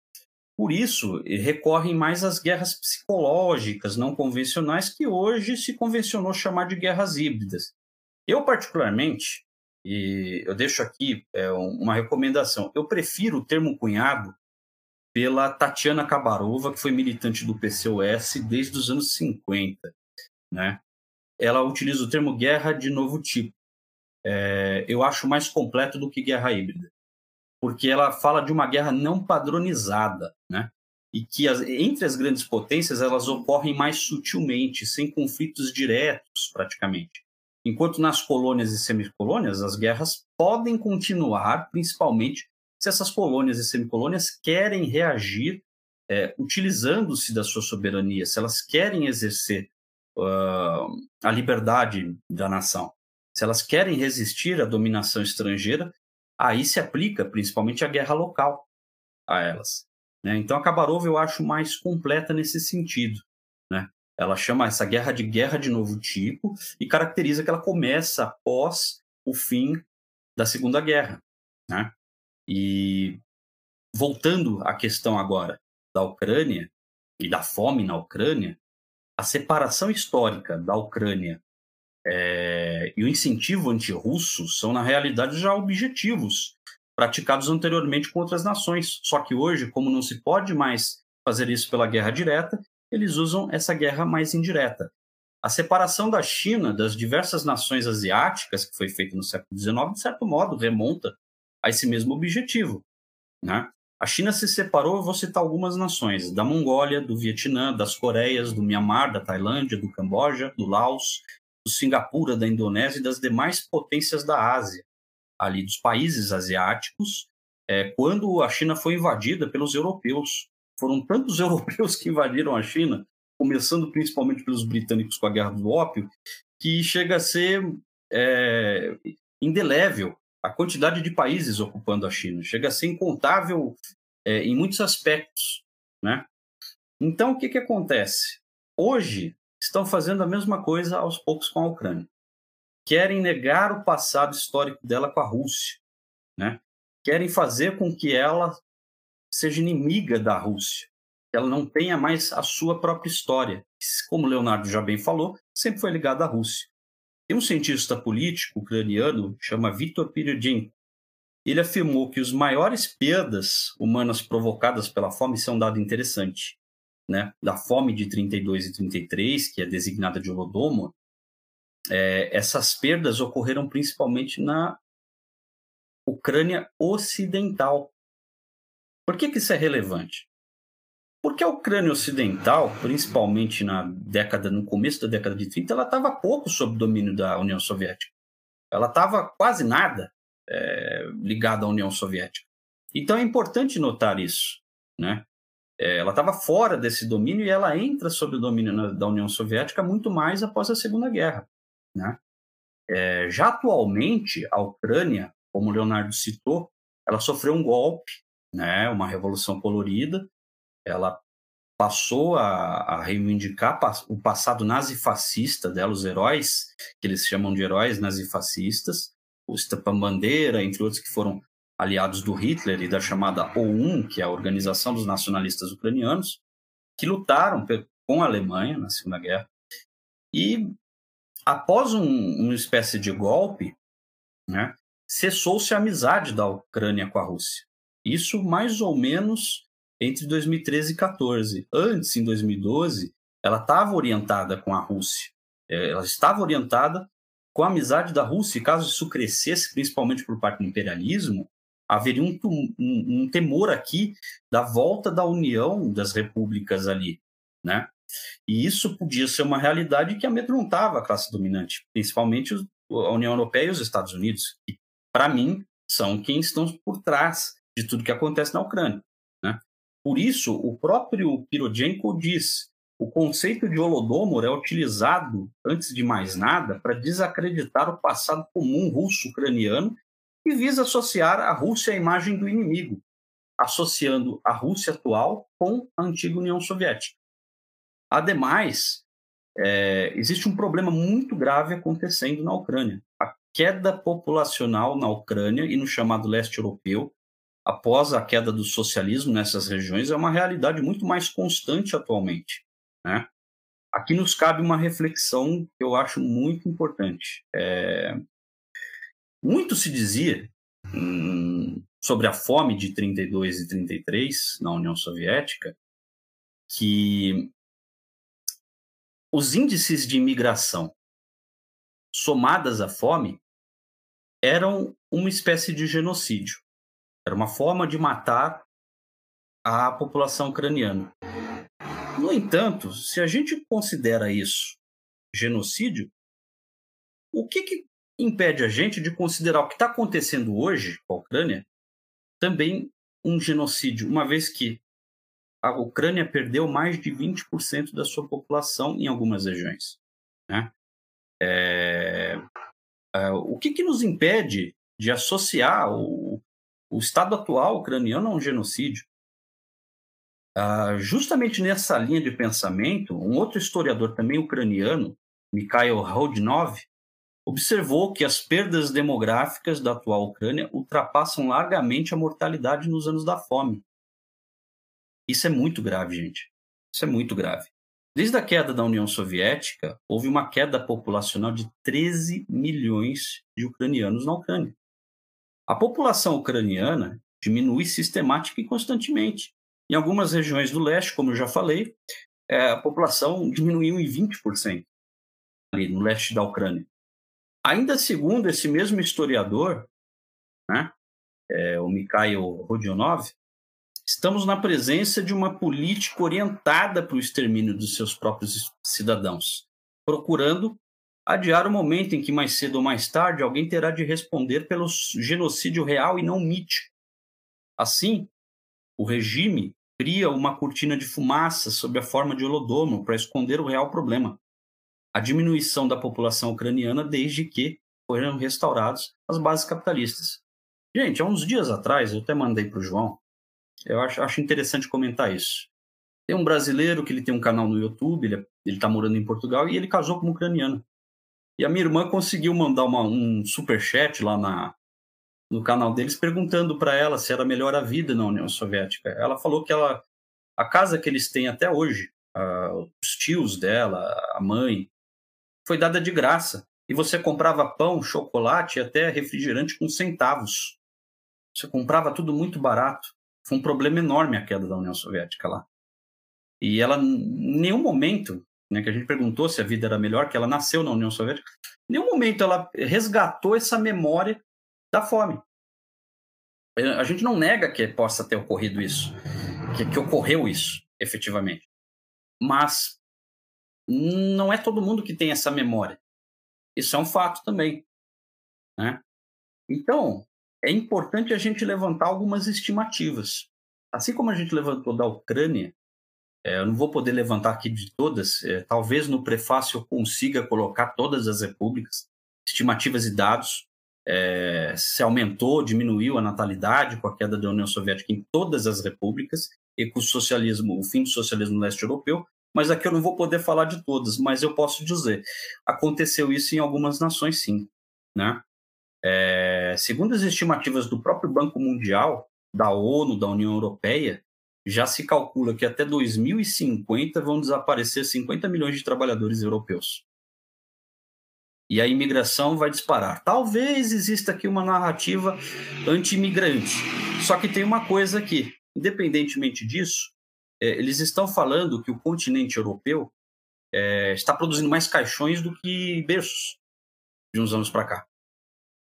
Por isso, recorrem mais às guerras psicológicas não convencionais que hoje se convencionou chamar de guerras híbridas. Eu, particularmente, e eu deixo aqui é, uma recomendação, eu prefiro o termo cunhado pela Tatiana Kabarova, que foi militante do PCOS desde os anos 50. Né? Ela utiliza o termo guerra de novo tipo. É, eu acho mais completo do que guerra híbrida, porque ela fala de uma guerra não padronizada, né? e que as, entre as grandes potências elas ocorrem mais sutilmente, sem conflitos diretos, praticamente. Enquanto nas colônias e semicolônias, as guerras podem continuar, principalmente se essas colônias e semicolônias querem reagir é, utilizando-se da sua soberania, se elas querem exercer uh, a liberdade da nação, se elas querem resistir à dominação estrangeira, aí se aplica principalmente a guerra local a elas. Né? Então a Kabarov eu acho mais completa nesse sentido. Né? Ela chama essa guerra de guerra de novo tipo e caracteriza que ela começa após o fim da Segunda Guerra. Né? E voltando à questão agora da Ucrânia e da fome na Ucrânia, a separação histórica da Ucrânia é, e o incentivo antirrusso são, na realidade, já objetivos praticados anteriormente com outras nações. Só que hoje, como não se pode mais fazer isso pela guerra direta, eles usam essa guerra mais indireta. A separação da China das diversas nações asiáticas, que foi feita no século XIX, de certo modo, remonta a esse mesmo objetivo. Né? A China se separou, vou citar algumas nações, da Mongólia, do Vietnã, das Coreias, do Mianmar, da Tailândia, do Camboja, do Laos, do Singapura, da Indonésia e das demais potências da Ásia, ali dos países asiáticos, é, quando a China foi invadida pelos europeus. Foram tantos europeus que invadiram a China, começando principalmente pelos britânicos com a Guerra do Ópio, que chega a ser é, indelével a quantidade de países ocupando a China. Chega a ser incontável é, em muitos aspectos. Né? Então, o que, que acontece? Hoje, estão fazendo a mesma coisa aos poucos com a Ucrânia. Querem negar o passado histórico dela com a Rússia. Né? Querem fazer com que ela seja inimiga da Rússia. Que ela não tenha mais a sua própria história. Como Leonardo já bem falou, sempre foi ligada à Rússia. Tem um cientista político ucraniano chama Viktor Pirudjenko. Ele afirmou que os maiores perdas humanas provocadas pela fome são um dado interessante. Né? Da fome de 32 e 33, que é designada de Holodomor, é, essas perdas ocorreram principalmente na Ucrânia Ocidental. Por que, que isso é relevante? Porque a Ucrânia Ocidental, principalmente na década, no começo da década de 30, ela estava pouco sob domínio da União Soviética. Ela estava quase nada é, ligada à União Soviética. Então é importante notar isso, né? É, ela estava fora desse domínio e ela entra sob o domínio da União Soviética muito mais após a Segunda Guerra, né? É, já atualmente a Ucrânia, como o Leonardo citou, ela sofreu um golpe, né? Uma revolução colorida. Ela passou a, a reivindicar o passado nazifascista dela, os heróis que eles chamam de heróis nazifascistas, o Stepan Bandeira, entre outros que foram aliados do Hitler e da chamada OUN, que é a Organização dos Nacionalistas Ucranianos, que lutaram com a Alemanha na Segunda Guerra. E após um, uma espécie de golpe, né, cessou-se a amizade da Ucrânia com a Rússia. Isso mais ou menos entre 2013 e 2014. Antes, em 2012, ela estava orientada com a Rússia. É, ela estava orientada com a amizade da Rússia, e caso isso crescesse, principalmente por parte do imperialismo, haveria um, um, um, temor aqui da volta da união das repúblicas ali, né? E isso podia ser uma realidade que amedrontava a classe dominante, principalmente a União Europeia e os Estados Unidos, que, para mim, são quem estão por trás de tudo que acontece na Ucrânia. Por isso, o próprio Pirojenko diz o conceito de Holodomor é utilizado, antes de mais nada, para desacreditar o passado comum russo-ucraniano e visa associar a Rússia à imagem do inimigo, associando a Rússia atual com a antiga União Soviética. Ademais, é, existe um problema muito grave acontecendo na Ucrânia. A queda populacional na Ucrânia e no chamado leste europeu, após a queda do socialismo nessas regiões, é uma realidade muito mais constante atualmente. Né? Aqui nos cabe uma reflexão que eu acho muito importante. É, muito se dizia hum, sobre a fome de 32 e 33 na União Soviética que os índices de imigração somadas à fome eram uma espécie de genocídio. Era uma forma de matar a população ucraniana. No entanto, se a gente considera isso genocídio, o que, que impede a gente de considerar o que está acontecendo hoje com a Ucrânia também um genocídio, uma vez que a Ucrânia perdeu mais de 20% da sua população em algumas regiões. Né? É, é, o que, que, nos impede de associar o, o estado atual ucraniano a um genocídio? Uh, justamente nessa linha de pensamento, um outro historiador também ucraniano, Mikhail Rodnov, observou que as perdas demográficas da atual Ucrânia ultrapassam largamente a mortalidade nos anos da fome. Isso é muito grave, gente. Isso é muito grave. Desde a queda da União Soviética, houve uma queda populacional de 13 milhões de ucranianos na Ucrânia. A população ucraniana diminui sistemática e constantemente. Em algumas regiões do leste, como eu já falei, é, a população diminuiu em 20% ali no leste da Ucrânia. Ainda segundo esse mesmo historiador, né, é, o Mikhail Rodionov, estamos na presença de uma política orientada para o extermínio dos seus próprios cidadãos, procurando adiar o momento em que mais cedo ou mais tarde alguém terá de responder pelo genocídio real e não mítico. Assim, o regime cria uma cortina de fumaça sob a forma de holodomo para esconder o real problema a diminuição da população ucraniana desde que foram restaurados as bases capitalistas. Gente, há uns dias atrás, eu até mandei para o João, eu acho, acho interessante comentar isso. Tem um brasileiro que ele tem um canal no YouTube, ele está morando em Portugal e ele casou com uma ucraniana. E a minha irmã conseguiu mandar uma, um super chat lá na, no canal deles perguntando para ela se era melhor a vida na União Soviética. Ela falou que ela, a casa que eles têm até hoje, os tios dela, a mãe, foi dada de graça. E você comprava pão, chocolate e até refrigerante com centavos. Você comprava tudo muito barato. Foi um problema enorme a queda da União Soviética lá. E ela, em nenhum momento, né, que a gente perguntou se a vida era melhor, que ela nasceu na União Soviética, em nenhum momento ela resgatou essa memória da fome. A gente não nega que possa ter ocorrido isso, que, que ocorreu isso. efetivamente. Mas não é todo mundo que tem essa memória. Isso é um fato também. Né? Então, é importante a gente levantar algumas estimativas. Assim como a gente levantou da Ucrânia, é, eu não vou poder levantar aqui de todas, é, talvez no prefácio eu consiga colocar todas as repúblicas, estimativas e dados, é, se aumentou, diminuiu a natalidade com a queda da União Soviética em todas as repúblicas e com o socialismo, o fim do socialismo leste europeu, mas aqui eu não vou poder falar de todas, mas eu posso dizer, aconteceu isso em algumas nações sim, né? É, segundo as estimativas do próprio Banco Mundial, da ONU, da União Europeia, já se calcula que até 2050 vão desaparecer 50 milhões de trabalhadores europeus. E a imigração vai disparar. Talvez exista aqui uma narrativa anti-imigrante. Só que tem uma coisa aqui. Independentemente disso, é, eles estão falando que o continente europeu é, está produzindo mais caixões do que berços de uns anos para cá.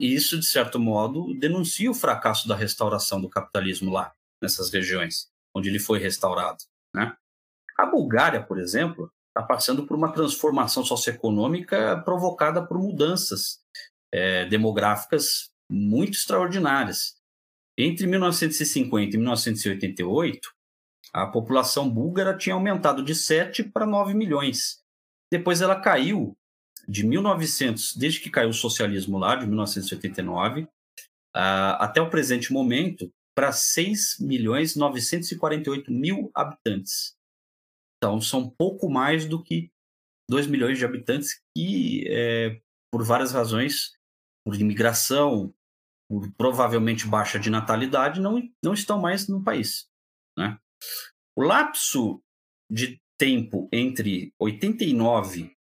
E isso, de certo modo, denuncia o fracasso da restauração do capitalismo lá, nessas regiões onde ele foi restaurado. Né? A Bulgária, por exemplo, está passando por uma transformação socioeconômica provocada por mudanças é, demográficas muito extraordinárias. Entre 1950 e 1988, a população búlgara tinha aumentado de 7 para 9 milhões. Depois ela caiu de 1900, desde que caiu o socialismo lá, de 1989, uh, até o presente momento, para 6 milhões 948 mil habitantes. Então, são pouco mais do que 2 milhões de habitantes que, é, por várias razões, por imigração, por provavelmente baixa de natalidade, não, não estão mais no país. Né? O lapso de tempo entre 89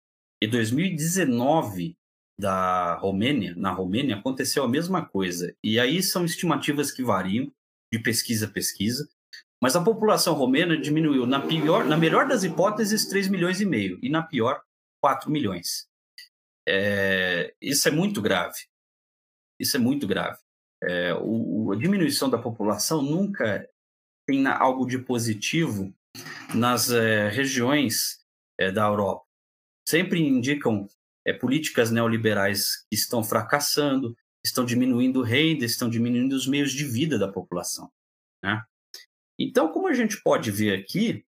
e 2019 da Romênia, na Romênia, aconteceu a mesma coisa. E aí são estimativas que variam de pesquisa a pesquisa. Mas a população romena diminuiu, na, pior, na melhor das hipóteses, 3 milhões e meio, e na pior, 4 milhões. É, isso é muito grave. Isso é muito grave. É, o, a diminuição da população nunca tem algo de positivo nas é, regiões é, da Europa. Sempre indicam é, políticas neoliberais que estão fracassando, estão diminuindo renda, estão diminuindo os meios de vida da população. Né? Então, como a gente pode ver aqui,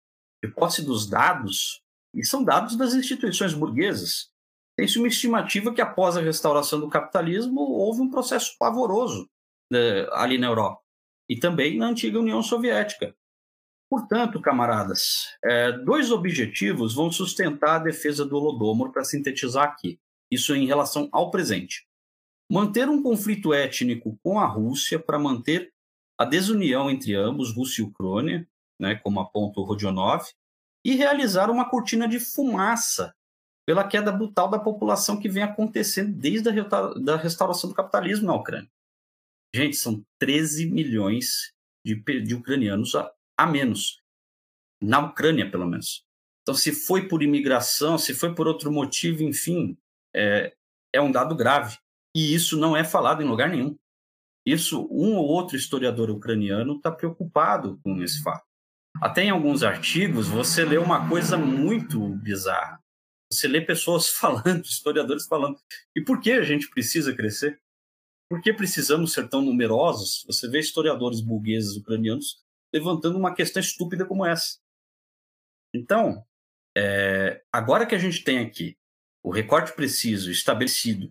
de posse dos dados, e são dados das instituições burguesas, tem-se uma estimativa que após a restauração do capitalismo houve um processo pavoroso né, ali na Europa e também na antiga União Soviética. Portanto, camaradas, é, dois objetivos vão sustentar a defesa do Holodomor para sintetizar aqui. Isso em relação ao presente manter um conflito étnico com a Rússia para manter a desunião entre ambos, Rússia e Ucrânia, né, como aponta o Rodionov, e realizar uma cortina de fumaça pela queda brutal da população que vem acontecendo desde a da restauração do capitalismo na Ucrânia. Gente, são 13 milhões de, de ucranianos a, a menos. Na Ucrânia, pelo menos. Então, se foi por imigração, se foi por outro motivo, enfim, é, é um dado grave. E isso não é falado em lugar nenhum. Isso, um ou outro historiador ucraniano está preocupado com esse fato. Até em alguns artigos você lê uma coisa muito bizarra. Você lê pessoas falando, historiadores falando. E por que a gente precisa crescer? Por que precisamos ser tão numerosos? Você vê historiadores burgueses ucranianos levantando uma questão estúpida como essa. Então, é, agora que a gente tem aqui o recorte preciso estabelecido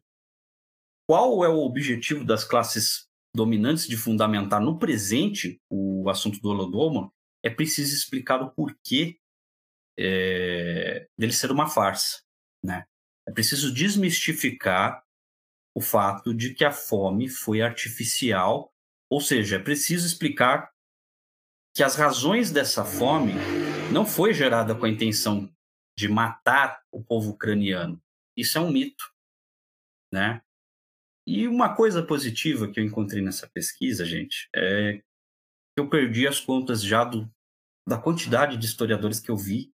qual é o objetivo das classes dominantes de fundamentar no presente o assunto do Holodomor, é preciso explicar o porquê é, dele ser uma farsa. Né? É preciso desmistificar o fato de que a fome foi artificial, ou seja, é preciso explicar que as razões dessa fome não foi gerada com a intenção de matar o povo ucraniano. Isso é um mito, né? E uma coisa positiva que eu encontrei nessa pesquisa, gente, é que eu perdi as contas já do, da quantidade de historiadores que eu vi.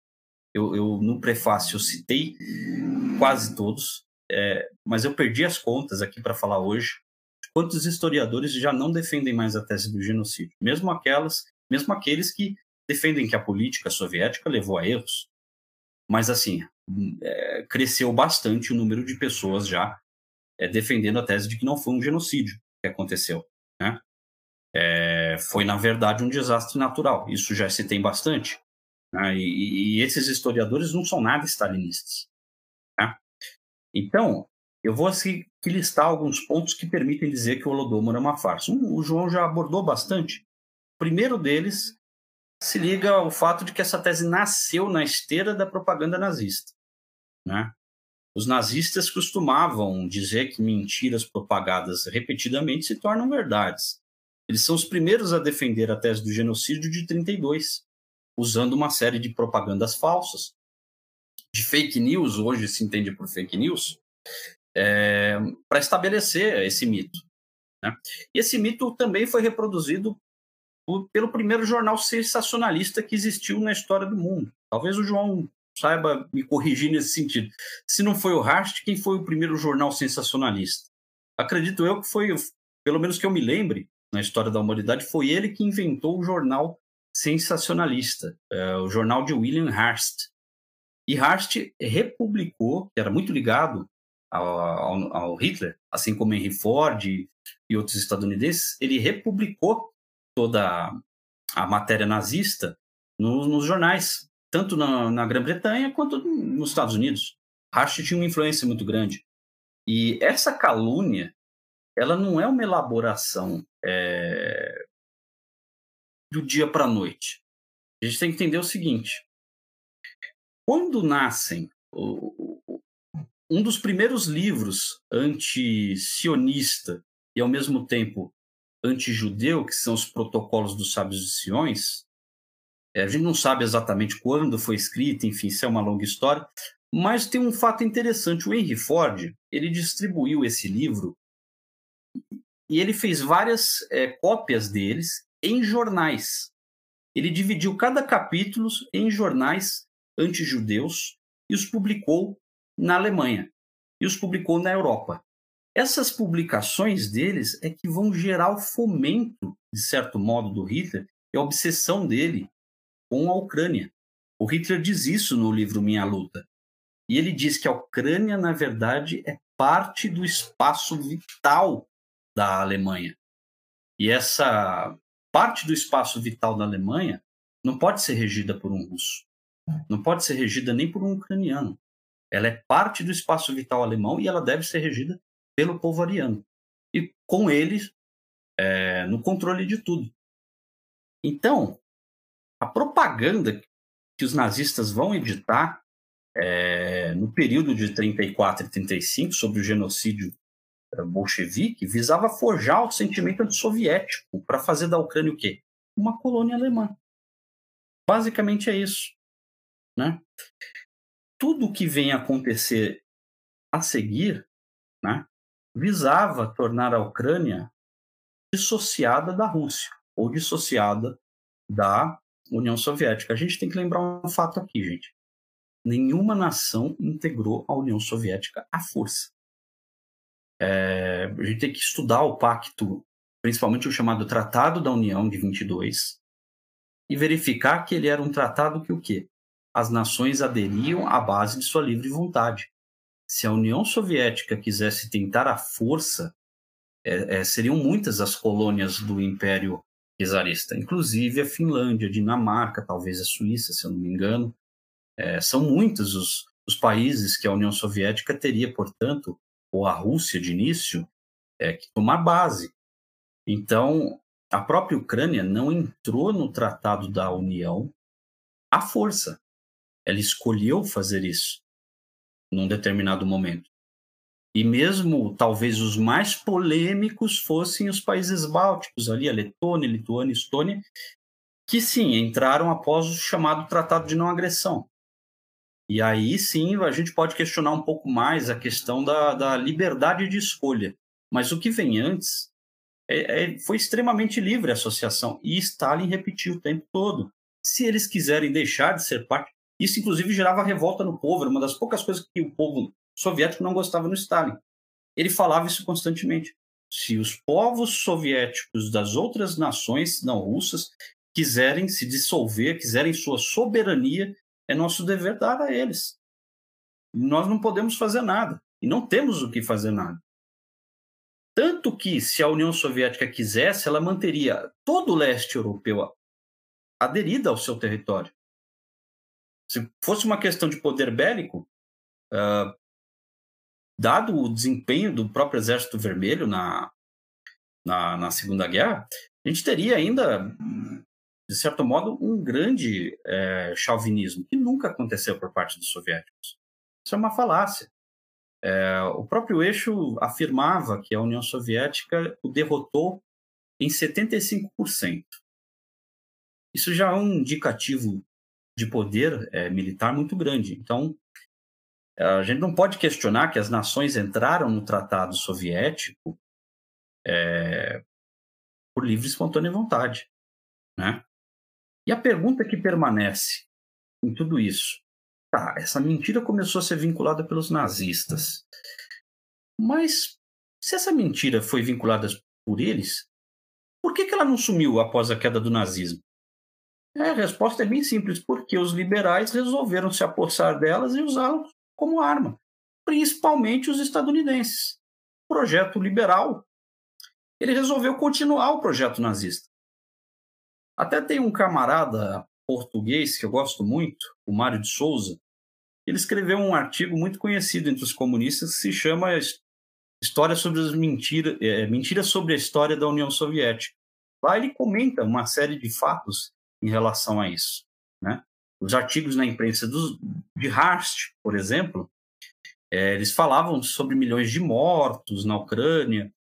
Eu, eu no prefácio eu citei quase todos, é, mas eu perdi as contas aqui para falar hoje. Quantos historiadores já não defendem mais a tese do genocídio? Mesmo aquelas, mesmo aqueles que defendem que a política soviética levou a erros, mas assim, é, cresceu bastante o número de pessoas já é, defendendo a tese de que não foi um genocídio que aconteceu. Né? É, foi, na verdade, um desastre natural. Isso já se tem bastante. Né? E, e, esses historiadores não são nada stalinistas. Né? Então, eu vou assim, listar alguns pontos que permitem dizer que o Holodomor é uma farsa. Um, o João já abordou bastante. O primeiro deles se liga ao fato de que essa tese nasceu na esteira da propaganda nazista. Né? Os nazistas costumavam dizer que mentiras propagadas repetidamente se tornam verdades. Eles são os primeiros a defender a tese do genocídio de 32, usando uma série de propagandas falsas, de fake news, hoje se entende por fake news, é, para estabelecer esse mito. Né? E esse mito também foi reproduzido por, pelo primeiro jornal sensacionalista que existiu na história do mundo. Talvez o João saiba me corrigir nesse sentido. Se não foi o Hart, quem foi o primeiro jornal sensacionalista? Acredito eu que foi, pelo menos que eu me lembre, na história da humanidade, foi ele que inventou o jornal sensacionalista, é, o jornal de William Hearst. E Hearst republicou, que era muito ligado ao, ao, ao Hitler, assim como Henry Ford e, e outros estadunidenses, ele republicou toda a matéria nazista nos, nos jornais tanto na, na Grã-Bretanha quanto nos Estados Unidos. Rasch tinha uma influência muito grande. E essa calúnia, ela não é uma elaboração é, do dia para a noite. A gente tem que entender o seguinte: quando nascem um dos primeiros livros anti-sionista e ao mesmo tempo anti-judeu, que são os Protocolos dos Sábios de Siões, a gente não sabe exatamente quando foi escrita, enfim, isso é uma longa história, mas tem um fato interessante. O Henry Ford ele distribuiu esse livro e ele fez várias é, cópias deles em jornais. Ele dividiu cada capítulo em jornais anti-judeus e os publicou na Alemanha e os publicou na Europa. Essas publicações deles é que vão gerar o fomento, de certo modo, do Hitler e a obsessão dele com a Ucrânia. O Hitler diz isso no livro Minha Luta. E ele diz que a Ucrânia, na verdade, é parte do espaço vital da Alemanha. E essa parte do espaço vital da Alemanha não pode ser regida por um russo. Não pode ser regida nem por um ucraniano. Ela é parte do espaço vital alemão e ela deve ser regida pelo povo ariano. E com eles é, no controle de tudo. Então, a propaganda que os nazistas vão editar é, no período de 34 e 35 sobre o genocídio é, bolchevique visava forjar o sentimento antissoviético para fazer da Ucrânia o quê? Uma colônia alemã. Basicamente é isso. Né? Tudo que vem acontecer a seguir né, visava tornar a Ucrânia dissociada da Rússia ou dissociada da União Soviética. A gente tem que lembrar um fato aqui, gente. Nenhuma nação integrou a União Soviética à força. É, a gente tem que estudar o pacto, principalmente o chamado Tratado da União de 22, e verificar que ele era um tratado que o quê? As nações aderiam à base de sua livre vontade. Se a União Soviética quisesse tentar à força, é, é, seriam muitas as colônias do Império czarista, inclusive a Finlândia, a Dinamarca, talvez a Suíça, se eu não me engano. É, são muitos os, os, países que a União Soviética teria, portanto, ou a Rússia de início, é, que tomar base. Então, a própria Ucrânia não entrou no Tratado da União à força. Ela escolheu fazer isso num determinado momento. E mesmo talvez os mais polêmicos fossem os países bálticos, ali a Letônia, Lituânia, Estônia, que sim, entraram após o chamado Tratado de Não Agressão. E aí sim a gente pode questionar um pouco mais a questão da, da liberdade de escolha. Mas o que vem antes é, é, foi extremamente livre a associação. E Stalin repetiu o tempo todo. Se eles quiserem deixar de ser parte. Isso, inclusive, gerava revolta no povo. Era uma das poucas coisas que o povo soviético não gostava no Stalin. Ele falava isso constantemente. Se os povos soviéticos das outras nações não russas quiserem se dissolver, quiserem sua soberania, é nosso dever dar a eles. Nós não podemos fazer nada. E não temos o que fazer nada. Tanto que, se a União Soviética quisesse, ela manteria todo o leste europeu aderido ao seu território. Se fosse uma questão de poder bélico, uh, dado o desempenho do próprio Exército Vermelho na, na, na, Segunda Guerra, a gente teria ainda, de certo modo, um grande é, chauvinismo, que nunca aconteceu por parte dos soviéticos. Isso é uma falácia. É, o próprio eixo afirmava que a União Soviética o derrotou em 75%. Isso já é um indicativo de poder é, militar muito grande. Então, a gente não pode questionar que as nações entraram no Tratado Soviético é, por livre e espontânea vontade. Né? E a pergunta que permanece em tudo isso Tá, essa mentira começou a ser vinculada pelos nazistas. Mas se essa mentira foi vinculada por eles, por que, que ela não sumiu após a queda do nazismo? É, a resposta é bem simples, porque os liberais resolveram se apossar delas e usá-las como arma, principalmente os estadunidenses. O projeto liberal, ele resolveu continuar o projeto nazista. Até tem um camarada português que eu gosto muito, o Mário de Souza, ele escreveu um artigo muito conhecido entre os comunistas que se chama História sobre as mentiras, é, mentiras sobre a história da União Soviética. Lá ele comenta uma série de fatos em relação a isso. Né? Os artigos na imprensa de Harst, por exemplo, é, eles falavam sobre milhões de mortos na Ucrânia,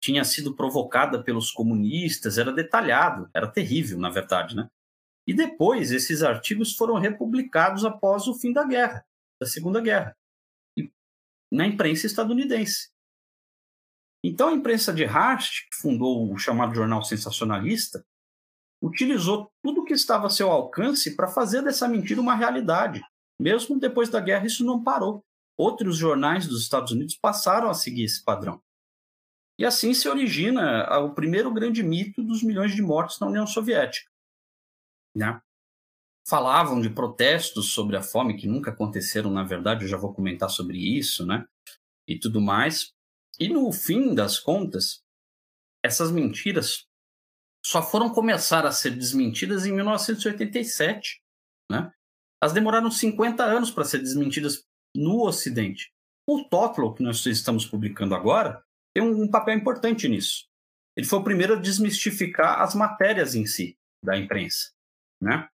tinha sido provocada pelos comunistas, era detalhado, era terrível, na verdade, né? E depois esses artigos foram republicados após o fim da guerra, da Segunda Guerra, na imprensa estadunidense. Então a imprensa de Hart, que fundou o chamado jornal sensacionalista, utilizou tudo o que estava a seu alcance para fazer dessa mentira uma realidade. Mesmo depois da guerra, isso não parou. Outros jornais dos Estados Unidos passaram a seguir esse padrão. E assim se origina o primeiro grande mito dos milhões de mortes na União Soviética né? Falavam de protestos sobre a fome que nunca aconteceram, na verdade, eu já vou comentar sobre isso, né? E tudo mais. E no fim das contas, essas mentiras só foram começar a ser desmentidas em 1987, né? Elas demoraram 50 anos para ser desmentidas no Ocidente. O Totlow, que nós estamos publicando agora, tem um papel importante nisso. Ele foi o primeiro a desmistificar as matérias em si da imprensa. Né?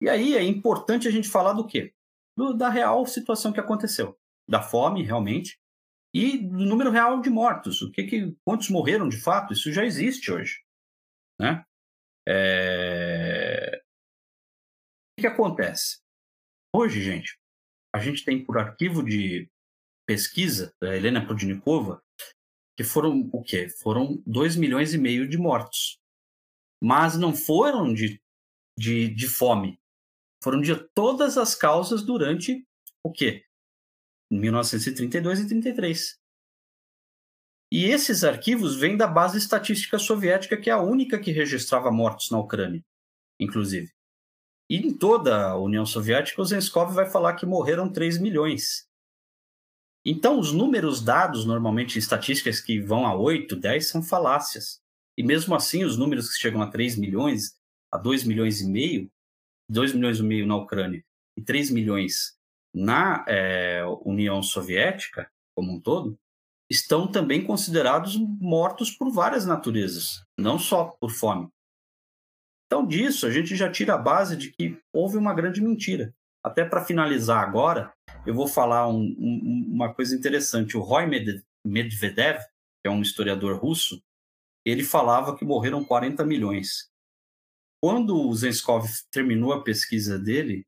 E aí é importante a gente falar do quê? Do, da real situação que aconteceu. Da fome, realmente, e do número real de mortos. O que, que quantos morreram de fato? Isso já existe hoje, né? É... O que acontece? Hoje, gente, a gente tem por arquivo de pesquisa da Helena Prudnikova que foram o quê? Foram 2 milhões e meio de mortos. Mas não foram de de, de fome. Foram de todas as causas durante o quê? 1932 e 33. E esses arquivos vêm da base estatística soviética, que é a única que registrava mortos na Ucrânia, inclusive. E em toda a União Soviética, o Zenskov vai falar que morreram 3 milhões. Então, os números dados, normalmente em estatísticas que vão a 8, 10, são falácias. E mesmo assim, os números que chegam a 3 milhões a 2 milhões e meio, 2 milhões e meio na Ucrânia e 3 milhões na é, União Soviética como um todo, estão também considerados mortos por várias naturezas, não só por fome. Então, disso, a gente já tira a base de que houve uma grande mentira. Até para finalizar agora, eu vou falar um, um, uma coisa interessante. O Roy Medvedev, que é um historiador russo, ele falava que morreram 40 milhões. Quando o Zenskov terminou a pesquisa dele,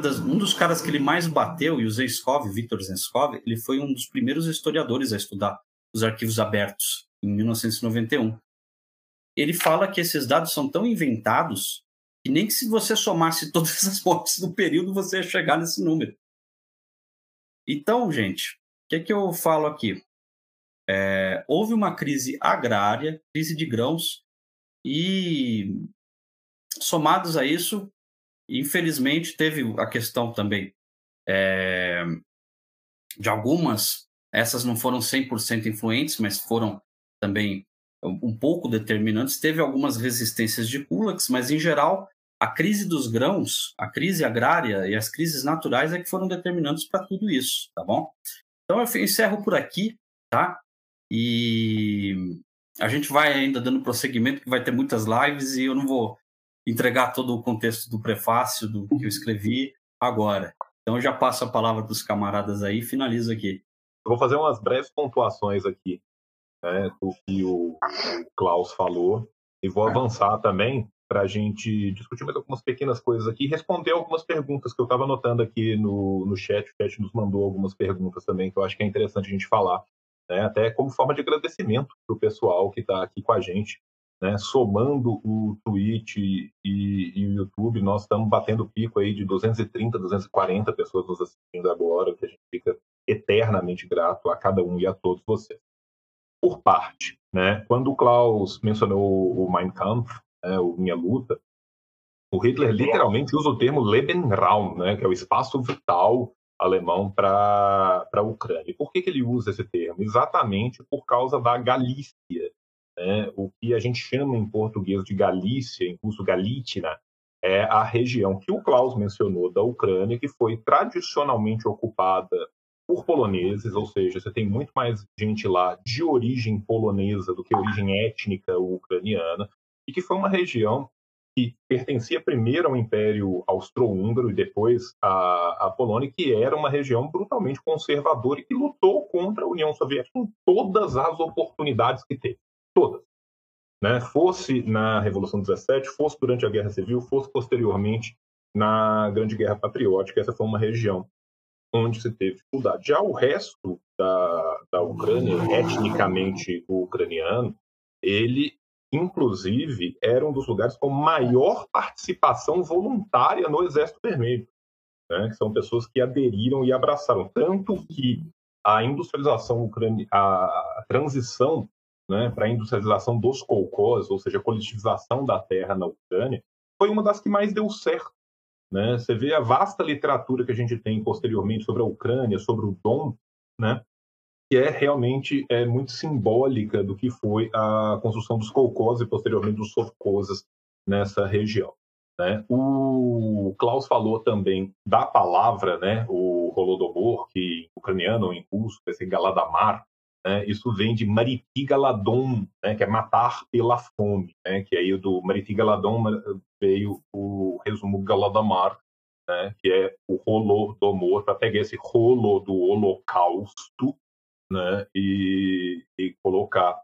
das, um dos caras que ele mais bateu, e o Zenskov, Viktor Zenskov, ele foi um dos primeiros historiadores a estudar os arquivos abertos, em 1991. Ele fala que esses dados são tão inventados que nem que se você somasse todas as mortes do período, você ia chegar nesse número. Então, gente, o que, é que eu falo aqui? É, houve uma crise agrária, crise de grãos, e somados a isso, infelizmente, teve a questão também é, de algumas, essas não foram 100% influentes, mas foram também um pouco determinantes. Teve algumas resistências de kulaks, mas em geral a crise dos grãos, a crise agrária e as crises naturais é que foram determinantes para tudo isso, tá bom? Então eu encerro por aqui, tá? E a gente vai ainda dando prosseguimento, que vai ter muitas lives e eu não vou entregar todo o contexto do prefácio do que eu escrevi agora. Então já passo a palavra para os camaradas aí e finalizo aqui. Vou fazer umas breves pontuações aqui né, do que o, Klaus falou e vou avançar também para a gente discutir mais algumas pequenas coisas aqui e responder algumas perguntas que eu estava anotando aqui no, no chat. O chat nos mandou algumas perguntas também que eu acho que é interessante a gente falar, né, até como forma de agradecimento para o pessoal que está aqui com a gente. Né, somando o Twitch e, e, o YouTube, nós estamos batendo pico aí de 230, 240 pessoas nos assistindo agora, que a gente fica eternamente grato a cada um e a todos vocês. Por parte, né? Quando o Klaus mencionou o Mein Kampf, né, o Minha Luta, o Hitler literalmente usa o termo Lebensraum, né, que é o espaço vital alemão para a Ucrânia. Por que, que ele usa esse termo? Exatamente por causa da Galícia, né? O que a gente chama em português de Galícia, em curso Galítina, é a região que o Klaus mencionou da Ucrânia, que foi tradicionalmente ocupada por poloneses, ou seja, você tem muito mais gente lá de origem polonesa do que origem étnica ucraniana, e que foi uma região que pertencia primeiro ao Império Austro-Húngaro e depois à, à Polônia, que era uma região brutalmente conservadora e que lutou contra a União Soviética em todas as oportunidades que teve todas. Né? Fosse na Revolução 17, fosse durante a Guerra Civil, fosse posteriormente na Grande Guerra Patriótica, essa foi uma região onde se teve dificuldade. Já o resto da, da Ucrânia, etnicamente ucraniano, ele, inclusive, era um dos lugares com maior participação voluntária no Exército Vermelho. Né? Que são pessoas que aderiram e abraçaram. Tanto que a industrialização ucraniana, a transição né, para a industrialização dos kolkhozes, ou seja, a coletivização da terra na Ucrânia, foi uma das que mais deu certo. Né? Você vê a vasta literatura que a gente tem posteriormente sobre a Ucrânia, sobre o Dom, né? que é realmente é muito simbólica do que foi a construção dos kolkhozes e posteriormente dos sovkhozes nessa região. Né? O Klaus falou também da palavra, né, o Holodomor, que em ucraniano em russo vai ser Galadamar, né? Isso vem de Maritigaladon, né? que é matar pela fome, né? que aí do Maritigaladon veio o resumo Galadamar, né? que é o rolo do amor, para pegar esse rolo do holocausto né? e, e colocar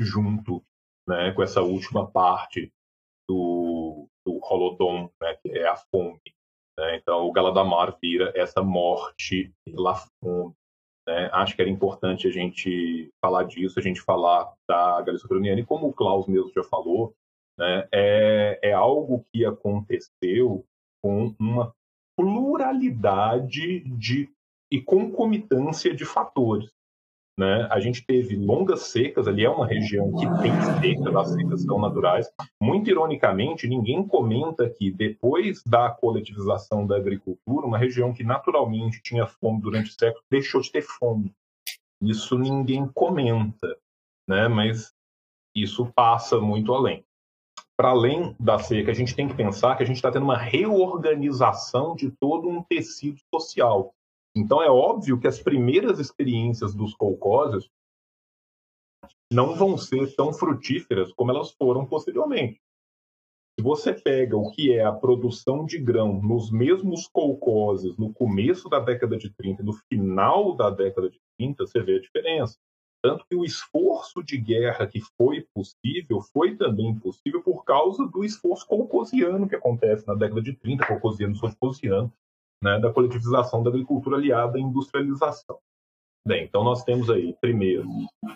junto né? com essa última parte do, do Holodom, né? que é a fome. Né? Então, o Galadamar vira essa morte pela fome. Né? Acho que era importante a gente falar disso, a gente falar da Galícia Ucraniana, e como o Klaus mesmo já falou, né, é, é algo que aconteceu com uma pluralidade de, e concomitância de fatores. Né? A gente teve longas secas, ali é uma região que tem seca, as secas são naturais. Muito ironicamente, ninguém comenta que depois da coletivização da agricultura, uma região que naturalmente tinha fome durante séculos deixou de ter fome. Isso ninguém comenta, né? mas isso passa muito além. Para além da seca, a gente tem que pensar que a gente está tendo uma reorganização de todo um tecido social. Então é óbvio que as primeiras experiências dos colcósios não vão ser tão frutíferas como elas foram posteriormente. Se você pega o que é a produção de grão nos mesmos colcoses no começo da década de 30 e no final da década de 30, você vê a diferença. Tanto que o esforço de guerra que foi possível foi também possível por causa do esforço colcosiano que acontece na década de 30, colcosiano, sovcosiano, né, da coletivização da agricultura aliada à industrialização. Bem, então nós temos aí, primeiro,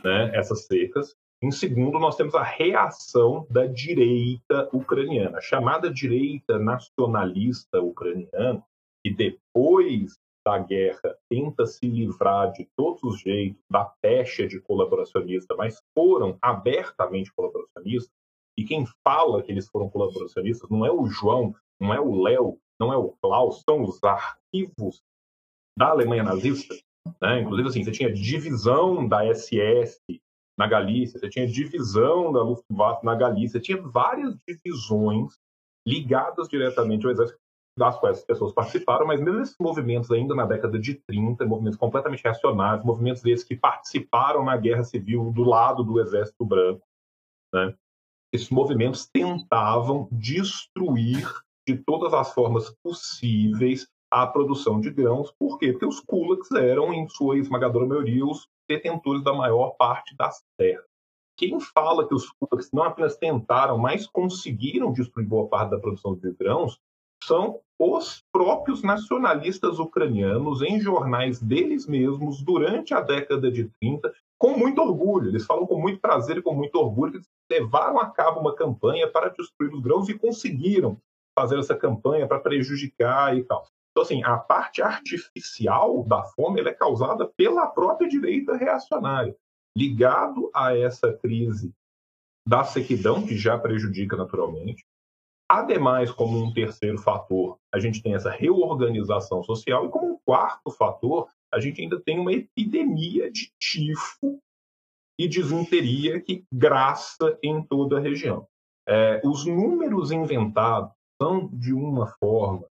né, essas secas. Em segundo, nós temos a reação da direita ucraniana, chamada direita nacionalista ucraniana, que depois da guerra tenta se livrar de todos os jeitos da pecha de colaboracionista, mas foram abertamente colaboracionistas, E quem fala que eles foram colaboracionistas não é o João, não é o Léo, não é o Klaus, são os arquivos da Alemanha nazista. Né? Inclusive, assim, você tinha divisão da SS na Galícia, você tinha divisão da Luftwaffe na Galícia, tinha várias divisões ligadas diretamente ao exército das quais as pessoas participaram, mas mesmo esses movimentos ainda na década de 30, movimentos completamente reacionários, movimentos desses que participaram na guerra civil do lado do exército branco, né? esses movimentos tentavam destruir de todas as formas possíveis a produção de grãos. Por quê? Porque os kulaks eram, em sua esmagadora maioria, os detentores da maior parte das terras. Quem fala que os kulaks não apenas tentaram, mas conseguiram destruir boa parte da produção de grãos, são os próprios nacionalistas ucranianos em jornais deles mesmos durante a década de 30, com muito orgulho. Eles falam com muito prazer e com muito orgulho que levaram a cabo uma campanha para destruir os grãos e conseguiram fazer essa campanha para prejudicar e tal. Então, assim, a parte artificial da fome é causada pela própria direita reacionária, ligado a essa crise da sequidão, que já prejudica naturalmente. Ademais, como um terceiro fator, a gente tem essa reorganização social, e como um quarto fator, a gente ainda tem uma epidemia de tifo e disenteria que graça em toda a região. É, os números inventados são de uma forma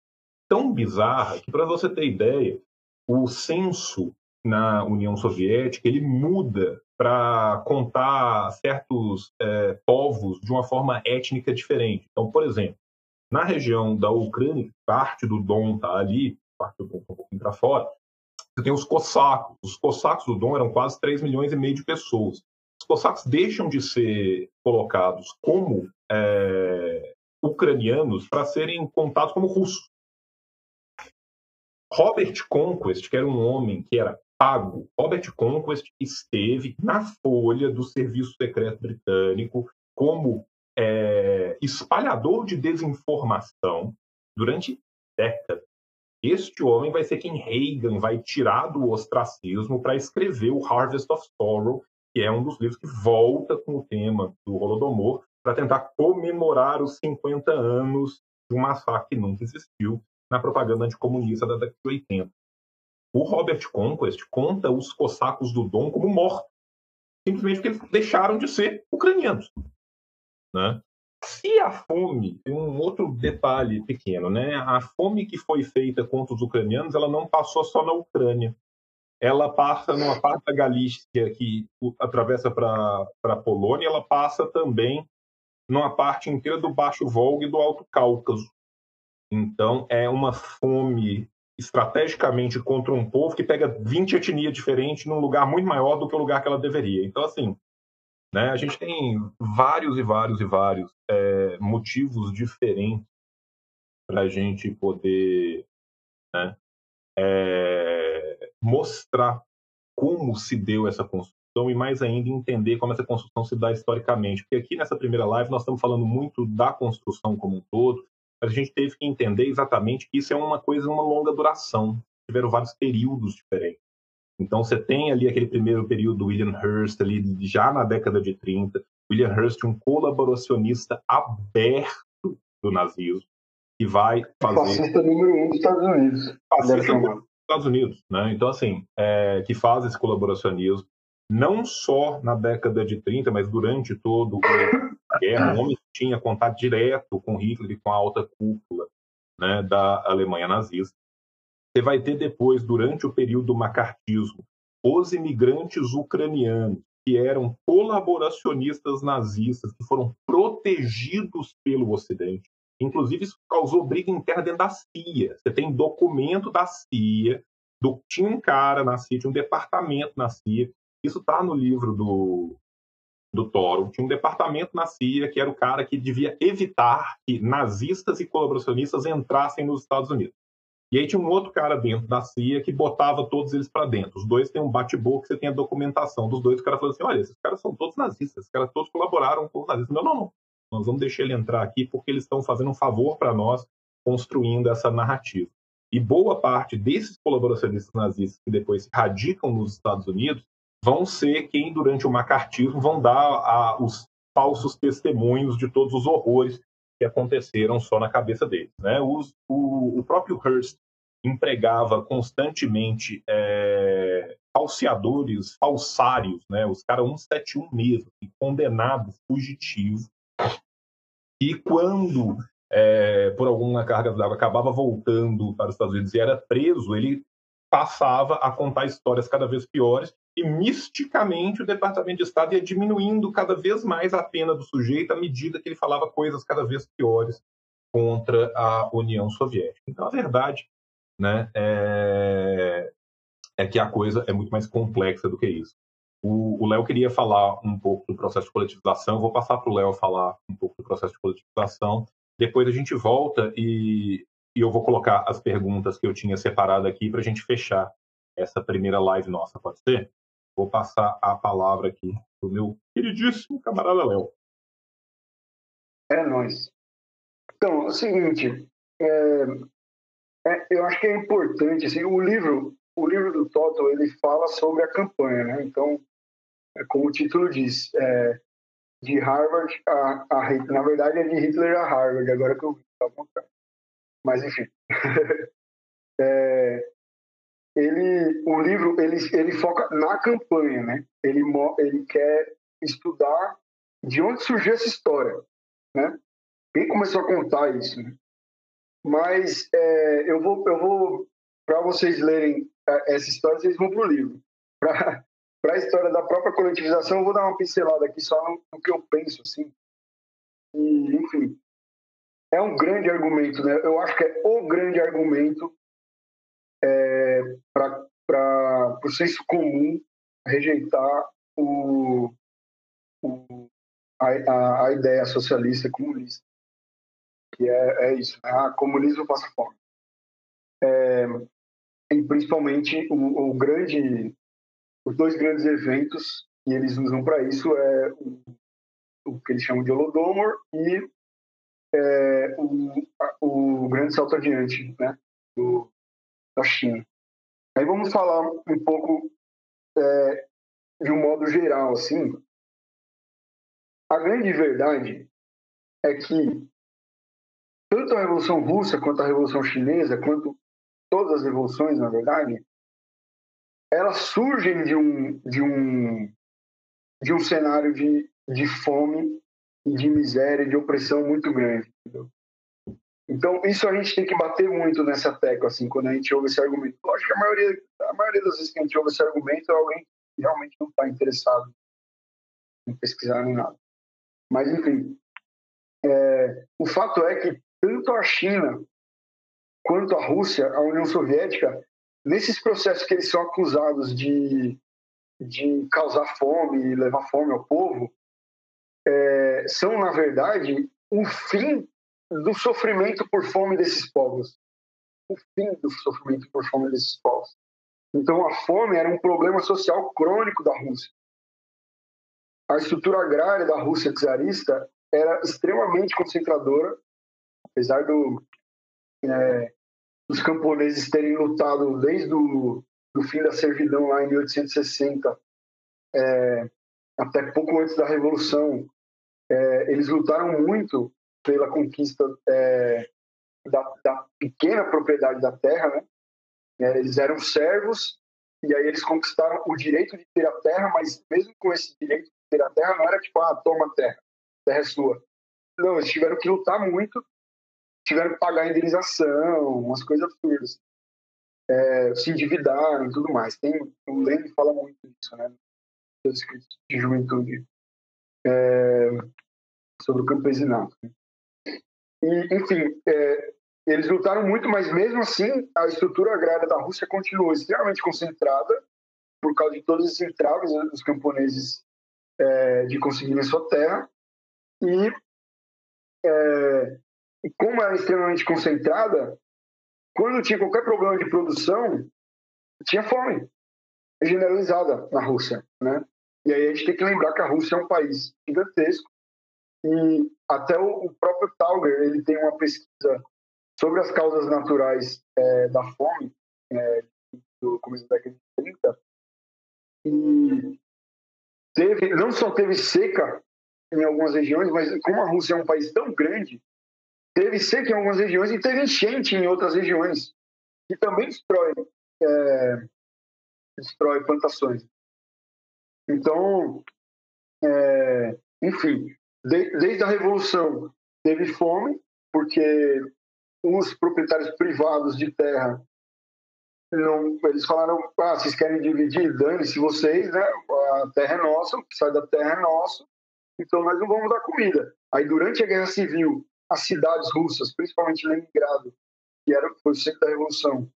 tão bizarra que, para você ter ideia, o censo na União Soviética ele muda para contar certos é, povos de uma forma étnica diferente. Então, por exemplo, na região da Ucrânia, parte do Dom está ali, parte do Dom está um pouquinho para fora, você tem os cossacos. Os cossacos do Dom eram quase 3 milhões e meio de pessoas. Os cossacos deixam de ser colocados como é, ucranianos para serem contados como russos. Robert Conquest, que era um homem que era pago, Robert Conquest esteve na folha do Serviço Secreto Britânico como é, espalhador de desinformação durante décadas. Este homem vai ser quem Reagan vai tirar do ostracismo para escrever o Harvest of Sorrow, que é um dos livros que volta com o tema do Holodomor para tentar comemorar os 50 anos de um massacre que nunca existiu na propaganda anticomunista da década de 80. O Robert Conquest conta os cossacos do Dom como mortos, simplesmente porque eles deixaram de ser ucranianos. Né? Se a fome, tem um outro detalhe pequeno, né? A fome que foi feita contra os ucranianos, ela não passou só na Ucrânia. Ela passa numa parte da Galícia que atravessa para a Polônia, ela passa também numa parte inteira do Baixo Volga e do Alto Cáucaso. Então, é uma fome estrategicamente contra um povo que pega 20 etnias diferentes num lugar muito maior do que o lugar que ela deveria. Então, assim, né, a gente tem vários e vários e vários é, motivos diferentes para a gente poder né, é, mostrar como se deu essa construção e mais ainda entender como essa construção se dá historicamente. Porque aqui nessa primeira live nós estamos falando muito da construção como um todo, a gente teve que entender exatamente que isso é uma coisa, uma longa duração. Tiveram vários períodos diferentes. Então você tem ali aquele primeiro período do William Hearst, ali já na década de 30. William Hearst, um colaboracionista aberto do nazismo, que vai fazer. Fascista número um dos Estados Unidos. Fascista número um dos Estados Unidos, né? Então, assim, é, que faz esse colaboracionismo, não só na década de 30, mas durante todo a guerra, o homem tinha contato direto com Hitler e com a alta cúpula né, da Alemanha nazista. Você vai ter depois, durante o período do macartismo, os imigrantes ucranianos, que eram colaboracionistas nazistas, que foram protegidos pelo Ocidente. Inclusive, isso causou briga interna dentro da CIA. Você tem documento da CIA, do, tinha um cara na CIA, tinha um departamento na CIA. Isso está no livro do, do Toro, tinha um departamento na CIA que era o cara que devia evitar que nazistas e colaboracionistas entrassem nos Estados Unidos. E aí tinha um outro cara dentro da CIA que botava todos eles para dentro. Os dois têm um bate-boca, você tem a documentação dos dois. O cara falou assim: olha, esses caras são todos nazistas, esses caras todos colaboraram com os nazistas. Não, não, não. Nós vamos deixar ele entrar aqui porque eles estão fazendo um favor para nós construindo essa narrativa. E boa parte desses colaboracionistas nazistas que depois se radicam nos Estados Unidos vão ser quem, durante o macartismo, vão dar a, os falsos testemunhos de todos os horrores que aconteceram só na cabeça deles. Né? Os, o, o, próprio Hearst empregava constantemente é, falseadores, falsários, né? os caras 171 mesmo, condenados, fugitivos, e quando, é, por alguma carga d'água, acabava voltando para os Estados Unidos e era preso, ele passava a contar histórias cada vez piores e misticamente o Departamento de Estado ia diminuindo cada vez mais a pena do sujeito à medida que ele falava coisas cada vez piores contra a União Soviética. Então, a verdade né, é, é que a coisa é muito mais complexa do que isso. O Léo queria falar um pouco do processo de coletivização, vou passar para o Léo falar um pouco do processo de coletivização. Depois a gente volta e, e eu vou colocar as perguntas que eu tinha separado aqui para a gente fechar essa primeira live nossa, pode ser? Vou passar a palavra aqui para o meu queridíssimo camarada Léo. É nóis. Então, é o seguinte, é, é, eu acho que é importante, assim, o livro, o livro do Toto, ele fala sobre a campanha, né? Então, é como o título diz, é, de Harvard a, a Hitler. Na verdade, é de Hitler a Harvard, agora que eu vi, tá Mas, enfim. é, ele, o livro ele, ele foca na campanha, né? Ele, ele quer estudar de onde surgiu essa história, né? Quem começou a contar isso? Né? Mas é, eu vou, eu vou para vocês lerem é, essa história, vocês vão para o livro. Para a história da própria coletivização, eu vou dar uma pincelada aqui só no, no que eu penso, assim. E, enfim, é um grande argumento, né? Eu acho que é o grande argumento é, para o senso comum rejeitar o, o, a, a, ideia socialista comunista, que é, é isso, né? Ah, comunismo passa fome. É, e principalmente o, o, grande, os dois grandes eventos que eles usam para isso é o, o, que eles chamam de Holodomor e é, o, o grande salto adiante, né? Do, da China. Aí vamos falar um pouco é, de um modo geral, assim. A grande verdade é que tanto a Revolução Russa quanto a Revolução Chinesa, quanto todas as revoluções, na verdade, elas surgem de um de um de um cenário de, de fome de miséria, de opressão muito grande. Entendeu? Então, isso a gente tem que bater muito nessa tecla, assim, quando a gente ouve esse argumento. Acho que a maioria, a maioria das vezes que a gente ouve esse argumento é alguém que realmente não está interessado em pesquisar nem nada. Mas, enfim, é, o fato é que tanto a China quanto a Rússia, a União Soviética, nesses processos que eles são acusados de, de causar fome e levar fome ao povo, é, são, na verdade, o fim do sofrimento por fome desses povos. O fim do sofrimento por fome desses povos. Então, a fome era um problema social crônico da Rússia. A estrutura agrária da Rússia czarista era extremamente concentradora, apesar do, é, dos camponeses terem lutado desde o do fim da servidão lá em 1860 é, até pouco antes da Revolução. É, eles lutaram muito pela conquista é, da, da, pequena propriedade da terra, né? É, eles eram servos e aí eles conquistaram o direito de ter a terra, mas mesmo com esse direito de ter a terra, não era tipo, ah, toma a terra, a terra é sua. Não, eles tiveram que lutar muito, tiveram que pagar indenização, umas coisas absurdas. É, se endividaram e tudo mais. Tem, o Lenin fala muito disso, né? Seus escritos de juventude é, sobre o campesinato. E, enfim, é, eles lutaram muito, mas mesmo assim a estrutura agrária da Rússia continuou extremamente concentrada por causa de todos esses entraves dos camponeses é, de conseguirem sua terra. E, é, como era extremamente concentrada, quando tinha qualquer problema de produção, tinha fome generalizada na Rússia, né? E aí a gente tem que lembrar que a Rússia é um país gigantesco e até o, próprio Tauger ele tem uma pesquisa sobre as causas naturais é, da fome é, do começo da década de 30 e teve, não só teve seca em algumas regiões, mas como a Rússia é um país tão grande, teve seca em algumas regiões e teve enchente em outras regiões, que também destrói, é, destrói plantações. Então, é, enfim, desde a Revolução teve fome, porque os proprietários privados de terra não, eles falaram, ah, vocês querem dividir, dane-se vocês, né? A terra é nossa, o que sai da terra é nosso, então nós não vamos dar comida. Aí durante a Guerra Civil, as cidades russas, principalmente Leningrado, que era foi o centro da revolução,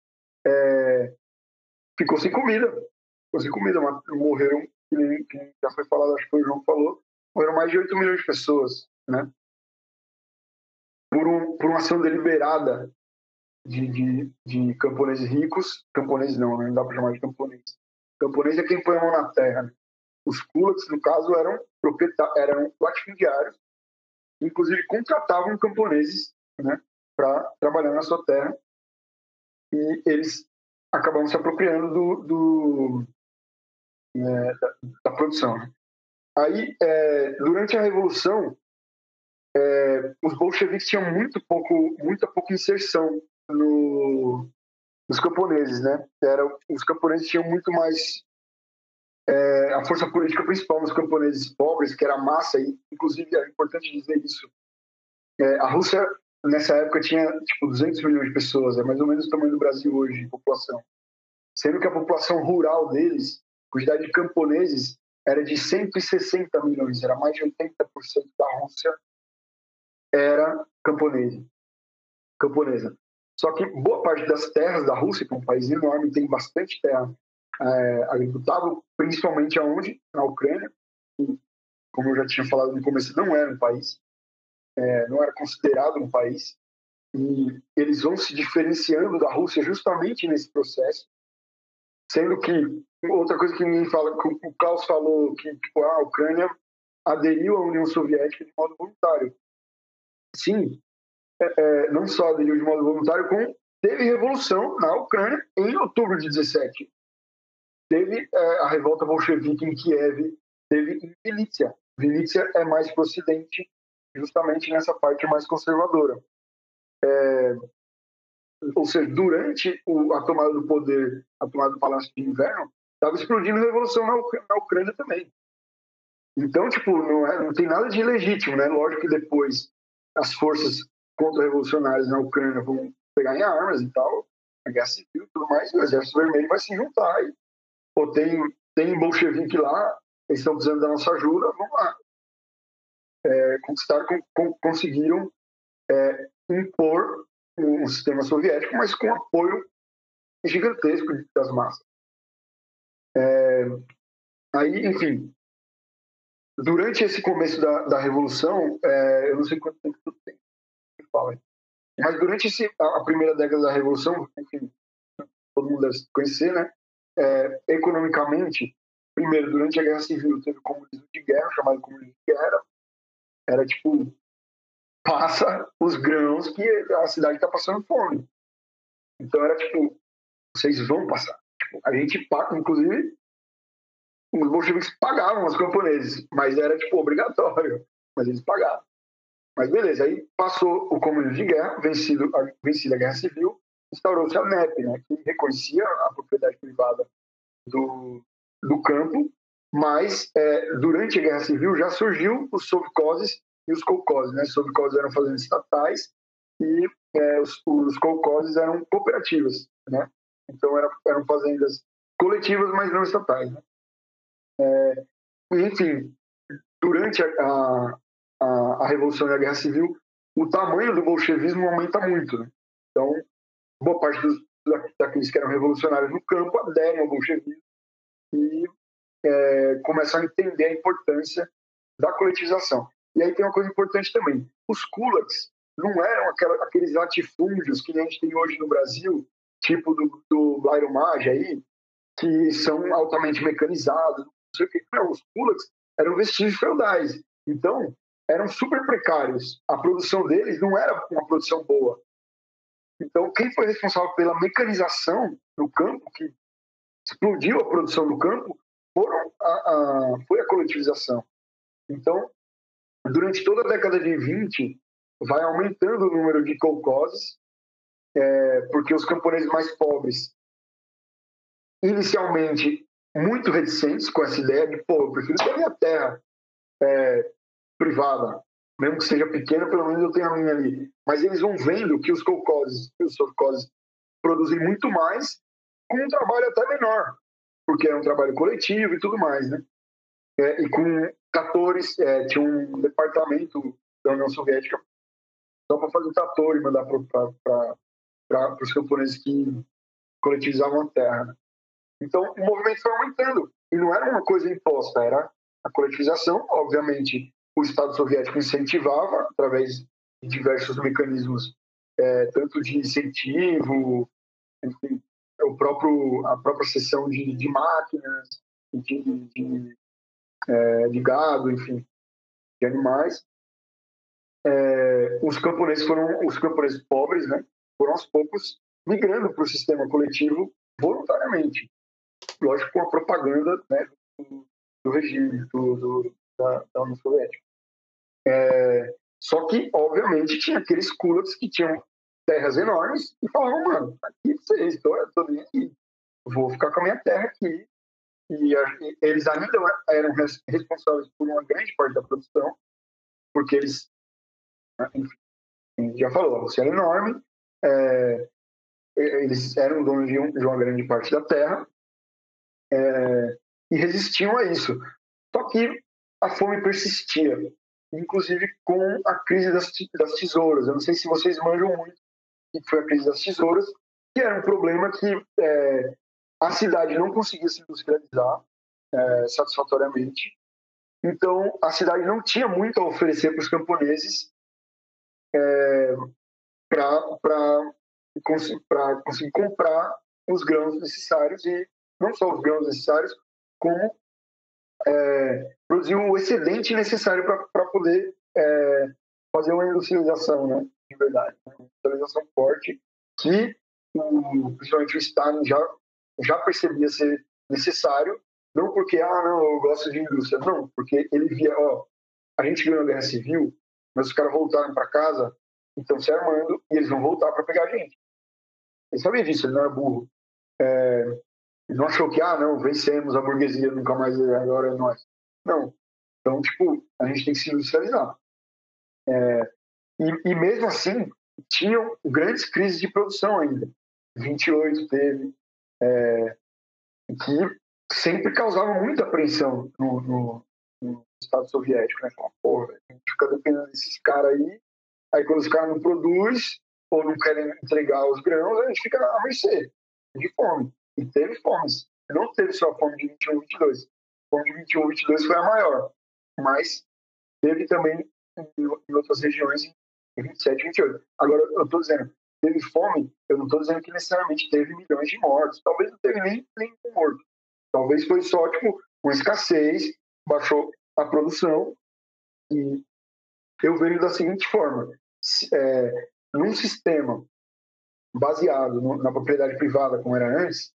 é, ficou sem comida, ficou sem comida, morreram, que já foi falado, acho que o João falou, morreram mais de 8 milhões de pessoas, né? Por, um, por uma ação deliberada de, de, de camponeses ricos, camponeses não, não dá para chamar de camponês. Camponês é quem põe a mão na terra. Né? Os kulaks, no caso, eram proprietários, eram latifundiários, inclusive contratavam camponeses né, para trabalhar na sua terra e eles acabavam se apropriando do, do é, da, da, produção. Né? Aí, é, durante a Revolução, é, os bolcheviques tinham muito pouco, muita pouca inserção no, nos camponeses, né? Era, os camponeses tinham muito mais é, a força política principal nos camponeses pobres, que era a massa, e inclusive é importante dizer isso. É, a Rússia nessa época tinha tipo 200 milhões de pessoas, é mais ou menos o tamanho do Brasil hoje de população. Sendo que a população rural deles, a quantidade de camponeses era de 160 milhões, era mais de 80% da Rússia era camponesa. camponesa. Só que boa parte das terras da Rússia, que é um país enorme, tem bastante terra é, agricultável, principalmente aonde? Na Ucrânia, que, como eu já tinha falado no começo, não era um país, é, não era considerado um país, e eles vão se diferenciando da Rússia justamente nesse processo, sendo que outra coisa que ninguém fala, que o Klaus falou que tipo, a Ucrânia aderiu à União Soviética de modo voluntário. Sim, é, é, não só aderiu de modo voluntário, como teve revolução na Ucrânia em outubro de 17. Teve é, a revolta bolchevique em Kiev, teve em Vilícia. Vilícia é mais para o ocidente, justamente nessa parte mais conservadora. É, ou seja, durante a tomada do poder, a tomada do Palácio de Inverno, estava explodindo a revolução na, na, Ucrânia também. Então, tipo, não, é, não tem nada de ilegítimo, né? Lógico que depois as forças contra-revolucionárias na Ucrânia vão pegar em armas e tal, a guerra civil e tudo mais, e o Exército Vermelho vai se juntar. E, pô, tem, tem bolchevique lá, eles estão precisando da nossa ajuda, vamos lá. É, conquistaram, com, conseguiram é, impor um sistema soviético, mas com apoio gigantesco das massas. É, aí, enfim, durante esse começo da, da Revolução, é, eu não sei quanto tempo tem, fala. Mas durante esse, a, primeira década da Revolução, enfim, todo mundo deve conhecer, né? É, economicamente, primeiro, durante a Guerra Civil, teve comunismo de guerra, chamado comunismo de guerra. Era tipo, passa os grãos que a cidade está passando fome. Então era tipo, vocês vão passar. Tipo, a gente paga, inclusive, os bolcheviques pagavam os camponeses, mas era tipo obrigatório, mas eles pagavam. Mas beleza, aí passou o comunismo de guerra, vencido a, vencida a guerra civil, instaurou-se a NEP, né, que reconhecia a propriedade privada do, do campo, mas é, durante a guerra civil já surgiu os sovcoses e os kolkhozes. Né? Os sovcoses eram fazendas estatais e é, os, os kolkhozes eram cooperativas. Né? Então eram, eram fazendas coletivas, mas não estatais. Né? É, enfim, durante a, a, a Revolução e a Guerra Civil, o tamanho do bolchevismo aumenta muito. Né? Então, boa parte dos, daqueles que eram revolucionários no campo aderem ao bolchevismo e é, começam a entender a importância da coletivização. E aí tem uma coisa importante também: os kulaks não eram aquela, aqueles latifúndios que a gente tem hoje no Brasil, tipo do, do Blairo Maggi aí, que são altamente mecanizados, não sei o que. Não, os kulaks eram vestígios feudais. Então, eram super precários. A produção deles não era uma produção boa. Então, quem foi responsável pela mecanização no campo, que explodiu a produção do campo, foram a, a, foi a coletivização. Então, durante toda a década de 20, vai aumentando o número de colcoses, é, porque os camponeses mais pobres, inicialmente muito reticentes com essa ideia de, pô, eu prefiro ter a minha terra é, privada, mesmo que seja pequena, pelo menos eu tenho a minha ali. Mas eles vão vendo que os colcoses e os sorcoses produzem muito mais com um trabalho até menor, porque é um trabalho coletivo e tudo mais, né? É, e com tratores, é, tinha um departamento da União Soviética só para fazer trator e mandar para os camponeses que coletivizavam a terra. Né? Então, o movimento foi aumentando. E não era uma coisa imposta, era a coletivização. Obviamente, o Estado soviético incentivava, através de diversos mecanismos, é, tanto de incentivo, enfim, o próprio, a própria seção de, de máquinas, de, de, é, de gado, enfim, de animais. É, os camponeses foram os camponeses pobres, né? Foram aos poucos migrando para o sistema coletivo voluntariamente, lógico com a propaganda né, do, do regime do, do, da, da União Soviética. É, só que, obviamente, tinha aqueles kulaks que tinham terras enormes e falavam, mano, aqui vocês, estou nem aqui, vou ficar com a minha terra aqui, e, eles ainda eram responsáveis por uma grande parte da produção, porque eles, né, enfim, já falou, a Rússia era enorme, é, eles eram donos de, um, de, uma grande parte da terra é, e resistiam a isso. Só que a fome persistia, inclusive com a crise das, das tesouras. Eu não sei se vocês manjam muito que foi a crise das tesouras, que era um problema que é, a cidade não conseguia se industrializar é, satisfatoriamente. Então, a cidade não tinha muito a oferecer para os camponeses é, para conseguir comprar os grãos necessários e não só os grãos necessários, como é, produzir o excedente necessário para poder é, fazer uma industrialização né, de verdade. Uma industrialização forte que o, principalmente o Stalin já já percebia ser necessário, não porque, ah, não, eu gosto de indústria, não, porque ele via, ó, a gente ganhou a guerra civil, mas os caras voltaram para casa, estão se armando e eles vão voltar para pegar a gente. Ele sabia disso, ele não era burro. É, ele não achou que, ah, não, vencemos a burguesia, nunca mais agora é nós. Não. Então, tipo, a gente tem que se industrializar. É, e, e mesmo assim, tinham grandes crises de produção ainda. 28 teve, é, que sempre causavam muita apreensão no, no, no, Estado Soviético, né? Fala, pô, a gente fica dependendo desses caras aí, aí quando os caras não produzem ou não querem entregar os grãos, a gente fica à mercê de fome. E teve fome. Não teve só a fome de 21, 22. A fome de 21, 22 foi a maior. Mas teve também em outras regiões em 27, 28. Agora, eu estou dizendo, teve fome, eu não estou dizendo que necessariamente teve milhões de mortos. Talvez não teve nem, nem um morto. Talvez foi só, tipo, uma escassez, baixou a produção. E eu vejo da seguinte forma: é, num sistema baseado no, na propriedade privada, como era antes,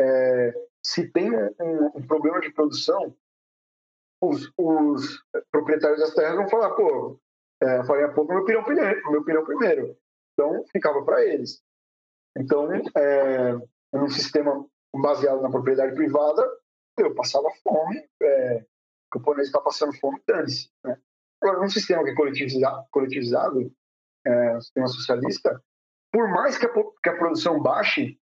é, se tem um, um, problema de produção, os, os, proprietários das terras vão falar, pô, é, há pouco, meu pirão primeiro, meu pirão primeiro. Então, ficava para eles. Então, é, num sistema baseado na propriedade privada, eu passava fome, é, o camponês está passando fome, dane-se. Né? Agora, num sistema que é coletivizado, coletivizado é, sistema socialista, por mais que a, que a produção baixe,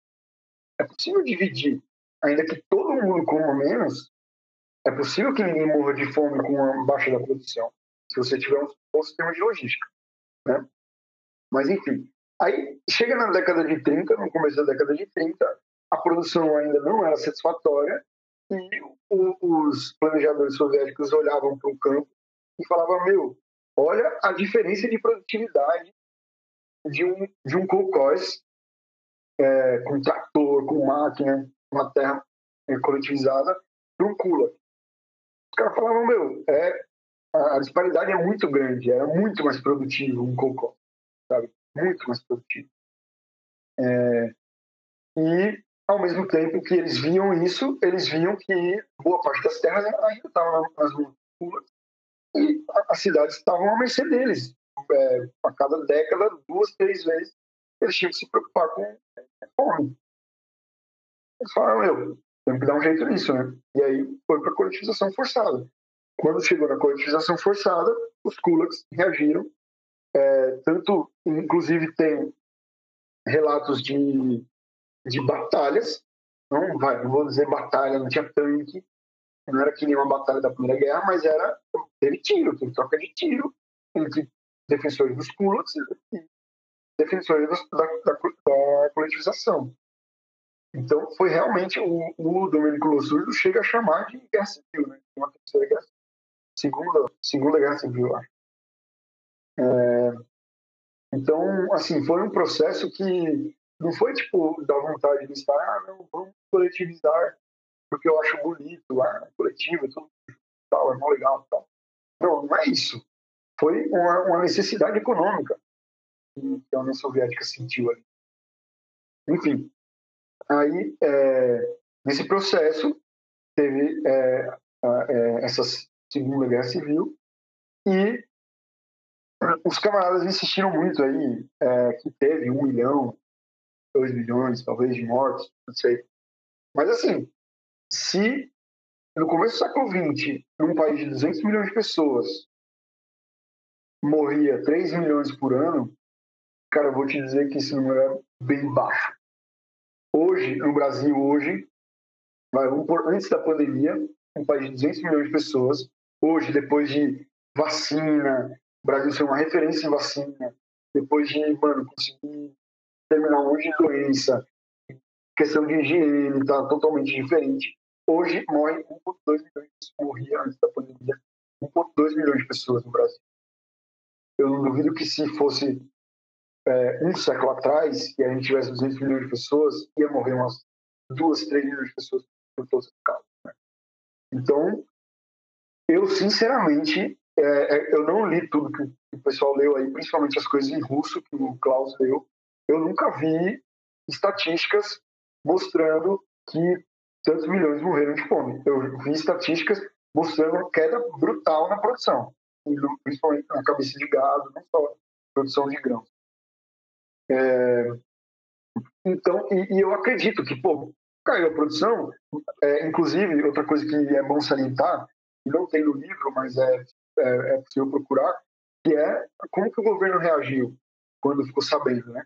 é possível dividir. Ainda que todo mundo coma menos, é possível que ninguém morra de fome com a baixa da produção, se você tiver um bom sistema de logística. Né? Mas, enfim. Aí, chega na década de 30, no começo da década de 30, a produção ainda não era satisfatória e os planejadores soviéticos olhavam para o campo e falavam: Meu, olha a diferença de produtividade de um, de um kolkhoz é, com trator, com máquina, uma terra é, coletivizada, para um Kula. Os caras falavam: Meu, é, a, disparidade é muito grande, era muito mais produtivo um kolkhoz sabe? Muito mais produtivo. É, e, ao mesmo tempo que eles viam isso, eles viam que boa parte das terras ainda estavam nas mãos e as cidades estavam à mercê deles. É, a cada década, duas, três vezes, eles tinham que se preocupar com fome. Eles falaram, eu, temos que dar um jeito nisso, né? E aí foi para a coletivização forçada. Quando chegou na coletivização forçada, os kulaks reagiram. É, tanto, inclusive, tem relatos de, de batalhas. Não, vai, não vou dizer batalha, não tinha tanque, não era que nem uma batalha da Primeira Guerra, mas era teve tiro, teve troca de tiro entre defensores dos kulaks e defensores da, da, da coletivização. Então, foi realmente o, o Domenico Lossurdo chega a chamar de guerra civil, né? Uma terceira guerra, segunda, segunda guerra civil, acho. É, então, assim, foi um processo que não foi tipo da vontade de estar, ah, não, vamos coletivizar porque eu acho bonito, ah, coletivo, tal, é mó legal, tal. Não, não é isso. Foi uma, uma necessidade econômica que a União Soviética sentiu ali. Enfim, Aí, é, nesse processo, teve é, é, essa Segunda Guerra Civil e os camaradas insistiram muito aí é, que teve um milhão, dois milhões, talvez, de mortos, não sei. Mas, assim, se no começo do século XX, num país de 200 milhões de pessoas, morria 3 milhões por ano, cara, eu vou te dizer que esse número é bem baixo. Hoje, no Brasil, hoje, antes da pandemia, um país de 200 milhões de pessoas, hoje, depois de vacina, Brasil ser uma referência em vacina, depois de, mano, conseguir terminar um monte de doença, questão de higiene tá totalmente diferente. Hoje morre 1,2 milhões, morria antes da pandemia, 1,2 milhões de pessoas no Brasil. Eu não duvido que se fosse é, um século atrás e a gente tivesse 200 milhões de pessoas, ia morrer umas duas, três milhões de pessoas por todos os casos. Né? Então, eu sinceramente, é, é, eu não li tudo que o pessoal leu aí, principalmente as coisas em russo que o Klaus leu. Eu nunca vi estatísticas mostrando que tantos milhões morreram de fome. Eu vi estatísticas mostrando uma queda brutal na produção, principalmente na cabeça de gado, não só produção de grãos. É, então, e, e, eu acredito que, pô, caiu a produção. É, inclusive, outra coisa que é bom salientar, não tem no livro, mas é, é, é possível procurar, que é como que o governo reagiu quando ficou sabendo, né?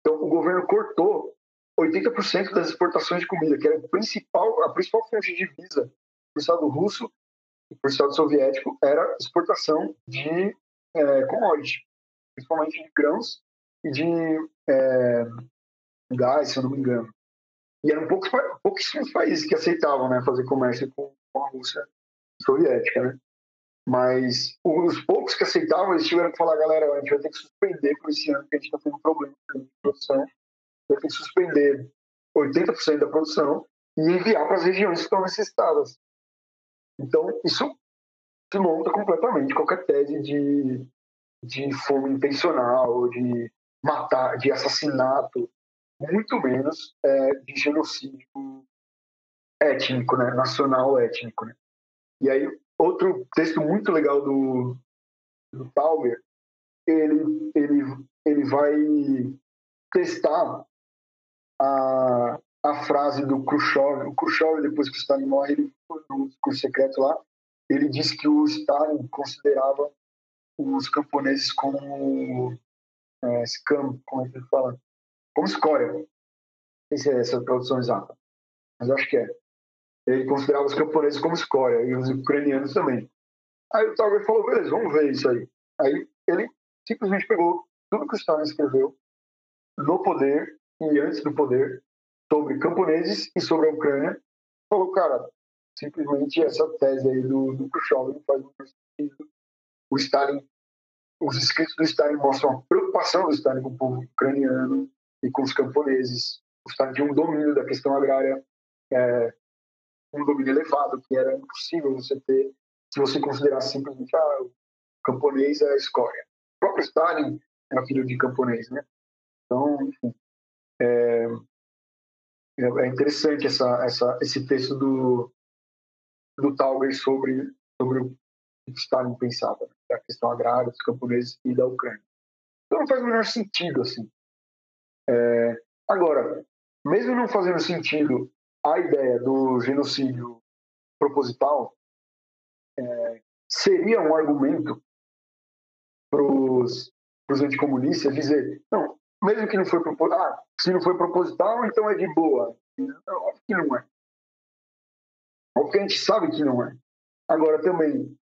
Então, o governo cortou 80% das exportações de comida, que era principal, a principal fonte de divisa para o Estado russo e para o Estado soviético, era exportação de é, commodity, principalmente de grãos e de é, gás, se eu não me engano. E eram poucos, pouquíssimos países que aceitavam né, fazer comércio com, com a Rússia soviética, né? Mas os poucos que aceitavam, eles tiveram que falar, galera, a gente vai ter que suspender por esse ano, porque a gente está tendo problema de produção. Vai ter que suspender 80% da produção e enviar para as regiões que estão necessitadas. Então, isso desmonta completamente qualquer tese de, de fome intencional, de matar, de assassinato, muito menos é, de genocídio étnico, né? nacional étnico. Né? E aí, outro texto muito legal do, do Tauber, ele, ele, ele vai testar a, a frase do Khrushchev. O Khrushchev, depois que o Stalin morre, ele, no discurso secreto lá, ele disse que o Stalin considerava os camponeses como é, scam, como é que ele fala? Como escória. Não sei se é essa tradução exata, mas acho que é. Ele considerava os camponeses como escória e os ucranianos também. Aí o Talbot falou, beleza, vamos ver isso aí. Aí ele simplesmente pegou tudo que o Stalin escreveu no poder e antes do poder sobre camponeses e sobre a Ucrânia. Falou, cara, simplesmente essa tese aí do, do Khrushchev não faz muito sentido. O Stalin os escritos do Stalin mostram a preocupação do Stalin com o povo ucraniano e com os camponeses. O Stalin tinha um domínio da questão agrária, é, um domínio elevado, que era impossível você ter se você considerasse simplesmente ah, o camponês é a escória. O próprio Stalin era filho de camponês, né? Então, enfim, é, é interessante essa, essa, esse texto do, do Tauber sobre, sobre Stalin pensava, né? da questão agrária dos camponeses e da Ucrânia. Então não faz o menor sentido assim. É, agora, mesmo não fazendo sentido a ideia do genocídio proposital, é, seria um argumento para os anticomunistas dizer, não, mesmo que não foi proposital, ah, se não foi proposital, então é de boa. Óbvio que não é. Óbvio que a gente sabe que não é. Agora também,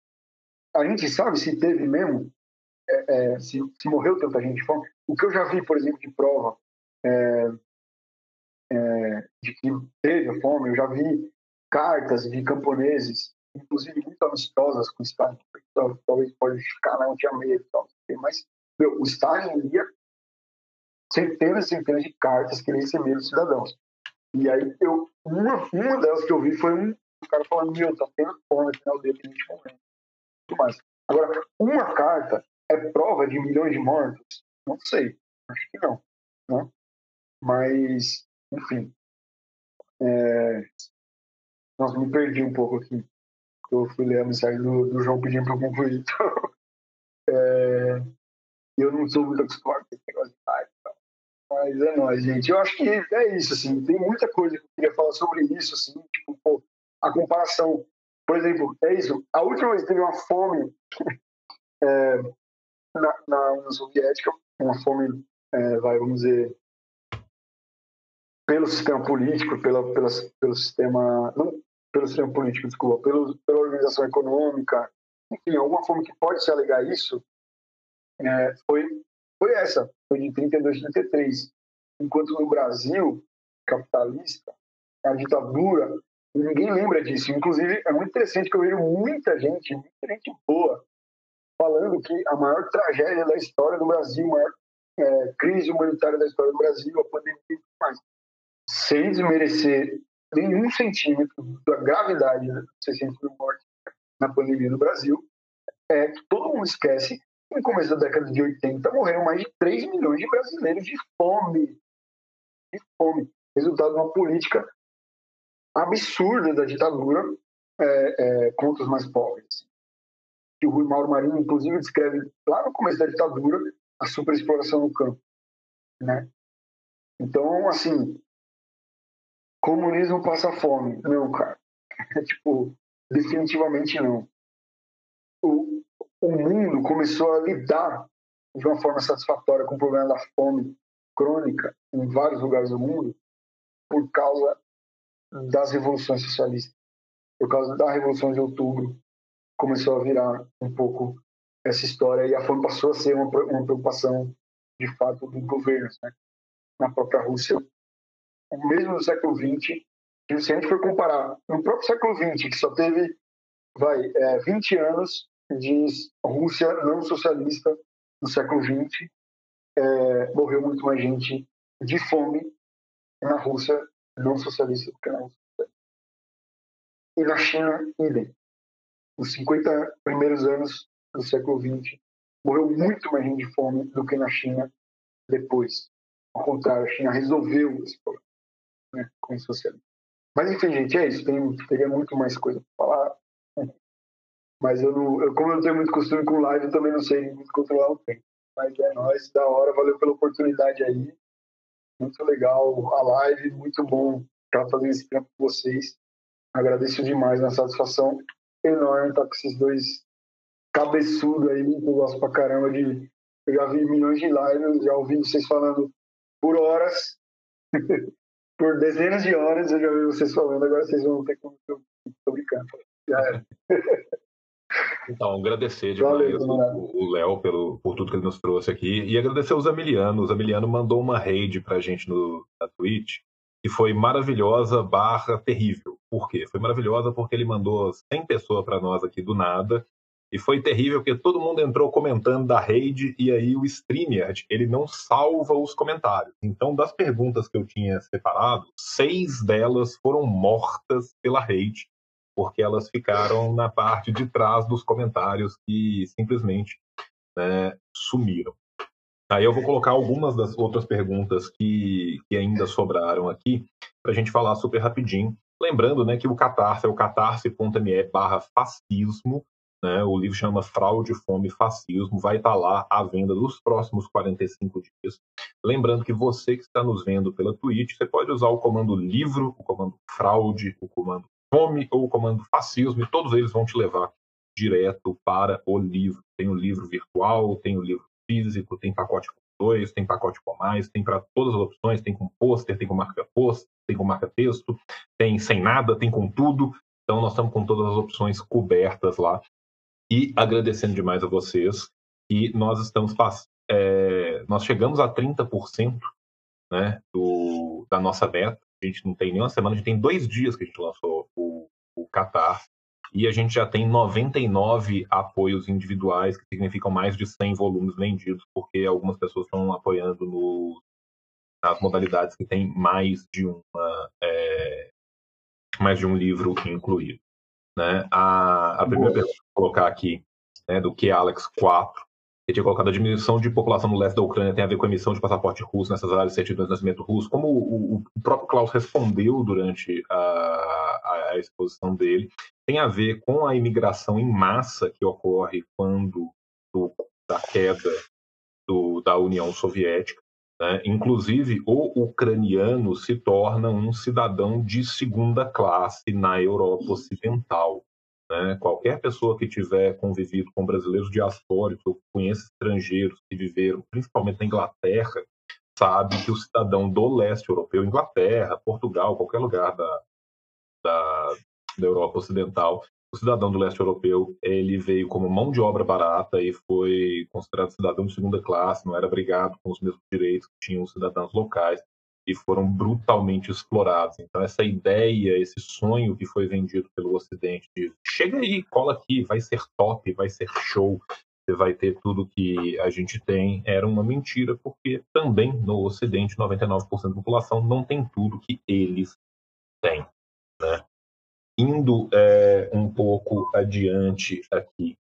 a gente sabe se teve mesmo, é, é, se, se, morreu tanta gente de fome. O que eu já vi, por exemplo, de prova é, é de que teve fome, eu já vi cartas de camponeses, inclusive muito amistosas com o Stalin, talvez pode ficar, não tinha medo, tal, mas meu, o Stalin lia centenas e centenas de cartas que ele recebia dos cidadãos. E aí, eu, uma, uma delas que eu vi foi um, cara falando: Meu, tá tendo fome no final dele neste momento. Muito mais. Agora, uma carta é prova de milhões de mortos? Não sei. Acho que não. Né? Mas, enfim. É... Nossa, me perdi um pouco aqui. Eu fui ler a mensagem do, do João pedindo para eu concluir. Então, é... Eu não sou muito acostumado com esse negócio de live. Mas é nóis, gente. Eu acho que é isso, assim. Tem muita coisa que eu queria falar sobre isso, assim. Tipo, pô, a comparação. Por exemplo, é isso. A última vez que teve uma fome é, na, na União Soviética, uma fome, é, vai, vamos dizer, pelo sistema político, pela, pela, pelo sistema. Não pelo sistema político, desculpa, pelo, pela organização econômica, enfim, alguma forma que pode se alegar isso, é, foi foi essa, foi de 32 a 33. Enquanto no Brasil, capitalista, a ditadura, ninguém lembra disso. Inclusive, é muito interessante que eu vejo muita gente, muita gente boa, falando que a maior tragédia da história do Brasil, a maior é, crise humanitária da história do Brasil, a pandemia e tudo mais, sem desmerecer nenhum centímetro da gravidade né, 600 mil mortes na pandemia no Brasil, é que todo mundo esquece no começo da década de 80, morreram mais de 3 milhões de brasileiros de fome. De fome. Resultado de uma política absurda da ditadura é, é, contra os mais pobres. Que o Rui Mauro Marinho, inclusive, descreve lá no começo da ditadura a superexploração no campo. Né? Então, assim, comunismo passa fome. Não, cara. Tipo, definitivamente não. O, o mundo começou a lidar de uma forma satisfatória com o problema da fome crônica em vários lugares do mundo por causa das revoluções socialistas. Por causa da Revolução de Outubro, começou a virar um pouco essa história e a fome passou a ser uma, uma preocupação de fato dos governos. Né? Na própria Rússia, mesmo no século XX, se a gente for comparar no próprio século XX, que só teve vai, é, 20 anos de Rússia não socialista no século XX. É, morreu muito mais gente de fome na Rússia não socialista do que na Rússia. E na China, idem. Nos 50 primeiros anos do século XX, morreu muito mais gente de fome do que na China depois. Ao contrário, a China resolveu esse problema né, com o socialismo. Mas enfim, gente, é isso. Tem, teria muito mais coisa para falar. Mas eu não, eu, como eu não tenho muito costume com live, eu também não sei muito controlar o tempo. Mas é nóis, da hora, valeu pela oportunidade aí. Muito legal a live, muito bom estar fazendo esse tempo com vocês. Agradeço demais, uma satisfação enorme estar com esses dois cabeçudos aí, que eu gosto pra caramba de. Eu já vi milhões de lives, já ouvi vocês falando por horas, por dezenas de horas, eu já vi vocês falando, agora vocês vão ter como. Tô brincando. Já era. Então, agradecer demais o Léo por tudo que ele nos trouxe aqui e agradecer os Amiliano. O Amiliano mandou uma raid pra gente no, na Twitch que foi maravilhosa barra terrível. Por quê? Foi maravilhosa porque ele mandou 100 pessoas para nós aqui do nada e foi terrível porque todo mundo entrou comentando da raid e aí o StreamYard, ele não salva os comentários. Então, das perguntas que eu tinha separado, seis delas foram mortas pela raid porque elas ficaram na parte de trás dos comentários que simplesmente né, sumiram. Aí eu vou colocar algumas das outras perguntas que, que ainda sobraram aqui para a gente falar super rapidinho. Lembrando né, que o Catarse é o catarse.me barra fascismo. Né? O livro chama Fraude, Fome e Fascismo. Vai estar lá à venda nos próximos 45 dias. Lembrando que você que está nos vendo pela Twitch, você pode usar o comando livro, o comando fraude, o comando fome ou o comando fascismo, e todos eles vão te levar direto para o livro. Tem o livro virtual, tem o livro físico, tem pacote com dois, tem pacote com mais, tem para todas as opções, tem com pôster, tem com marca pôster, tem com marca texto, tem sem nada, tem com tudo. Então nós estamos com todas as opções cobertas lá. E agradecendo demais a vocês. E nós estamos é, nós chegamos a 30% né, do, da nossa meta. A gente não tem nenhuma semana, a gente tem dois dias que a gente lançou o, o Qatar. E a gente já tem 99 apoios individuais, que significam mais de 100 volumes vendidos, porque algumas pessoas estão apoiando no, nas modalidades que tem mais de uma é, mais de um livro incluído. Né? A, a primeira pergunta que eu vou colocar aqui, né, do que Alex 4, ele tinha colocado a diminuição de população no leste da Ucrânia tem a ver com a emissão de passaporte russo nessas áreas de certidões de nascimento russo. Como o, o, próprio Klaus respondeu durante a, a, exposição dele, tem a ver com a imigração em massa que ocorre quando do, da queda do, da União Soviética. Né? Inclusive, o ucraniano se torna um cidadão de segunda classe na Europa Ocidental. Né? Qualquer pessoa que tiver convivido com brasileiros diaspóricos ou conhece estrangeiros que viveram, principalmente na Inglaterra, sabe que o cidadão do leste europeu, Inglaterra, Portugal, qualquer lugar da, da, da Europa Ocidental, o cidadão do leste europeu ele veio como mão de obra barata e foi considerado cidadão de segunda classe, não era brigado com os mesmos direitos que tinham os cidadãos locais e foram brutalmente explorados. Então essa ideia, esse sonho que foi vendido pelo Ocidente de chega aí, cola aqui, vai ser top, vai ser show, você vai ter tudo que a gente tem, era uma mentira, porque também no Ocidente 99% da população não tem tudo que eles têm. Né? Indo é, um pouco adiante aqui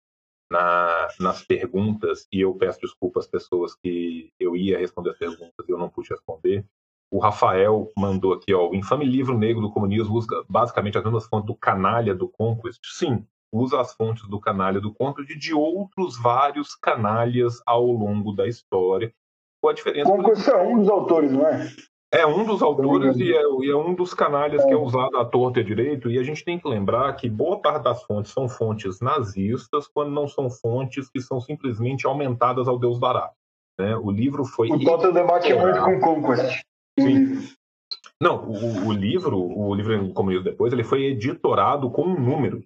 na, nas perguntas, e eu peço desculpas às pessoas que eu ia responder as perguntas e eu não pude responder. O Rafael mandou aqui, ó, o infame livro negro do comunismo usa basicamente as mesmas fontes do canalha do Conquest. Sim, usa as fontes do canalha do Conquest e de outros vários canalhas ao longo da história. Com a diferença. Conquest é um dos autores, não é? É um dos autores e é, e é, um dos canalhas que é usado à torta e direito, e a gente tem que lembrar que boa parte das fontes são fontes nazistas, quando não são fontes que são simplesmente aumentadas ao Deus dará. Né? O livro foi. O Total debate é muito com Conquest. Sim. Não, o, o, livro, o livro como eu depois, ele foi editorado com um número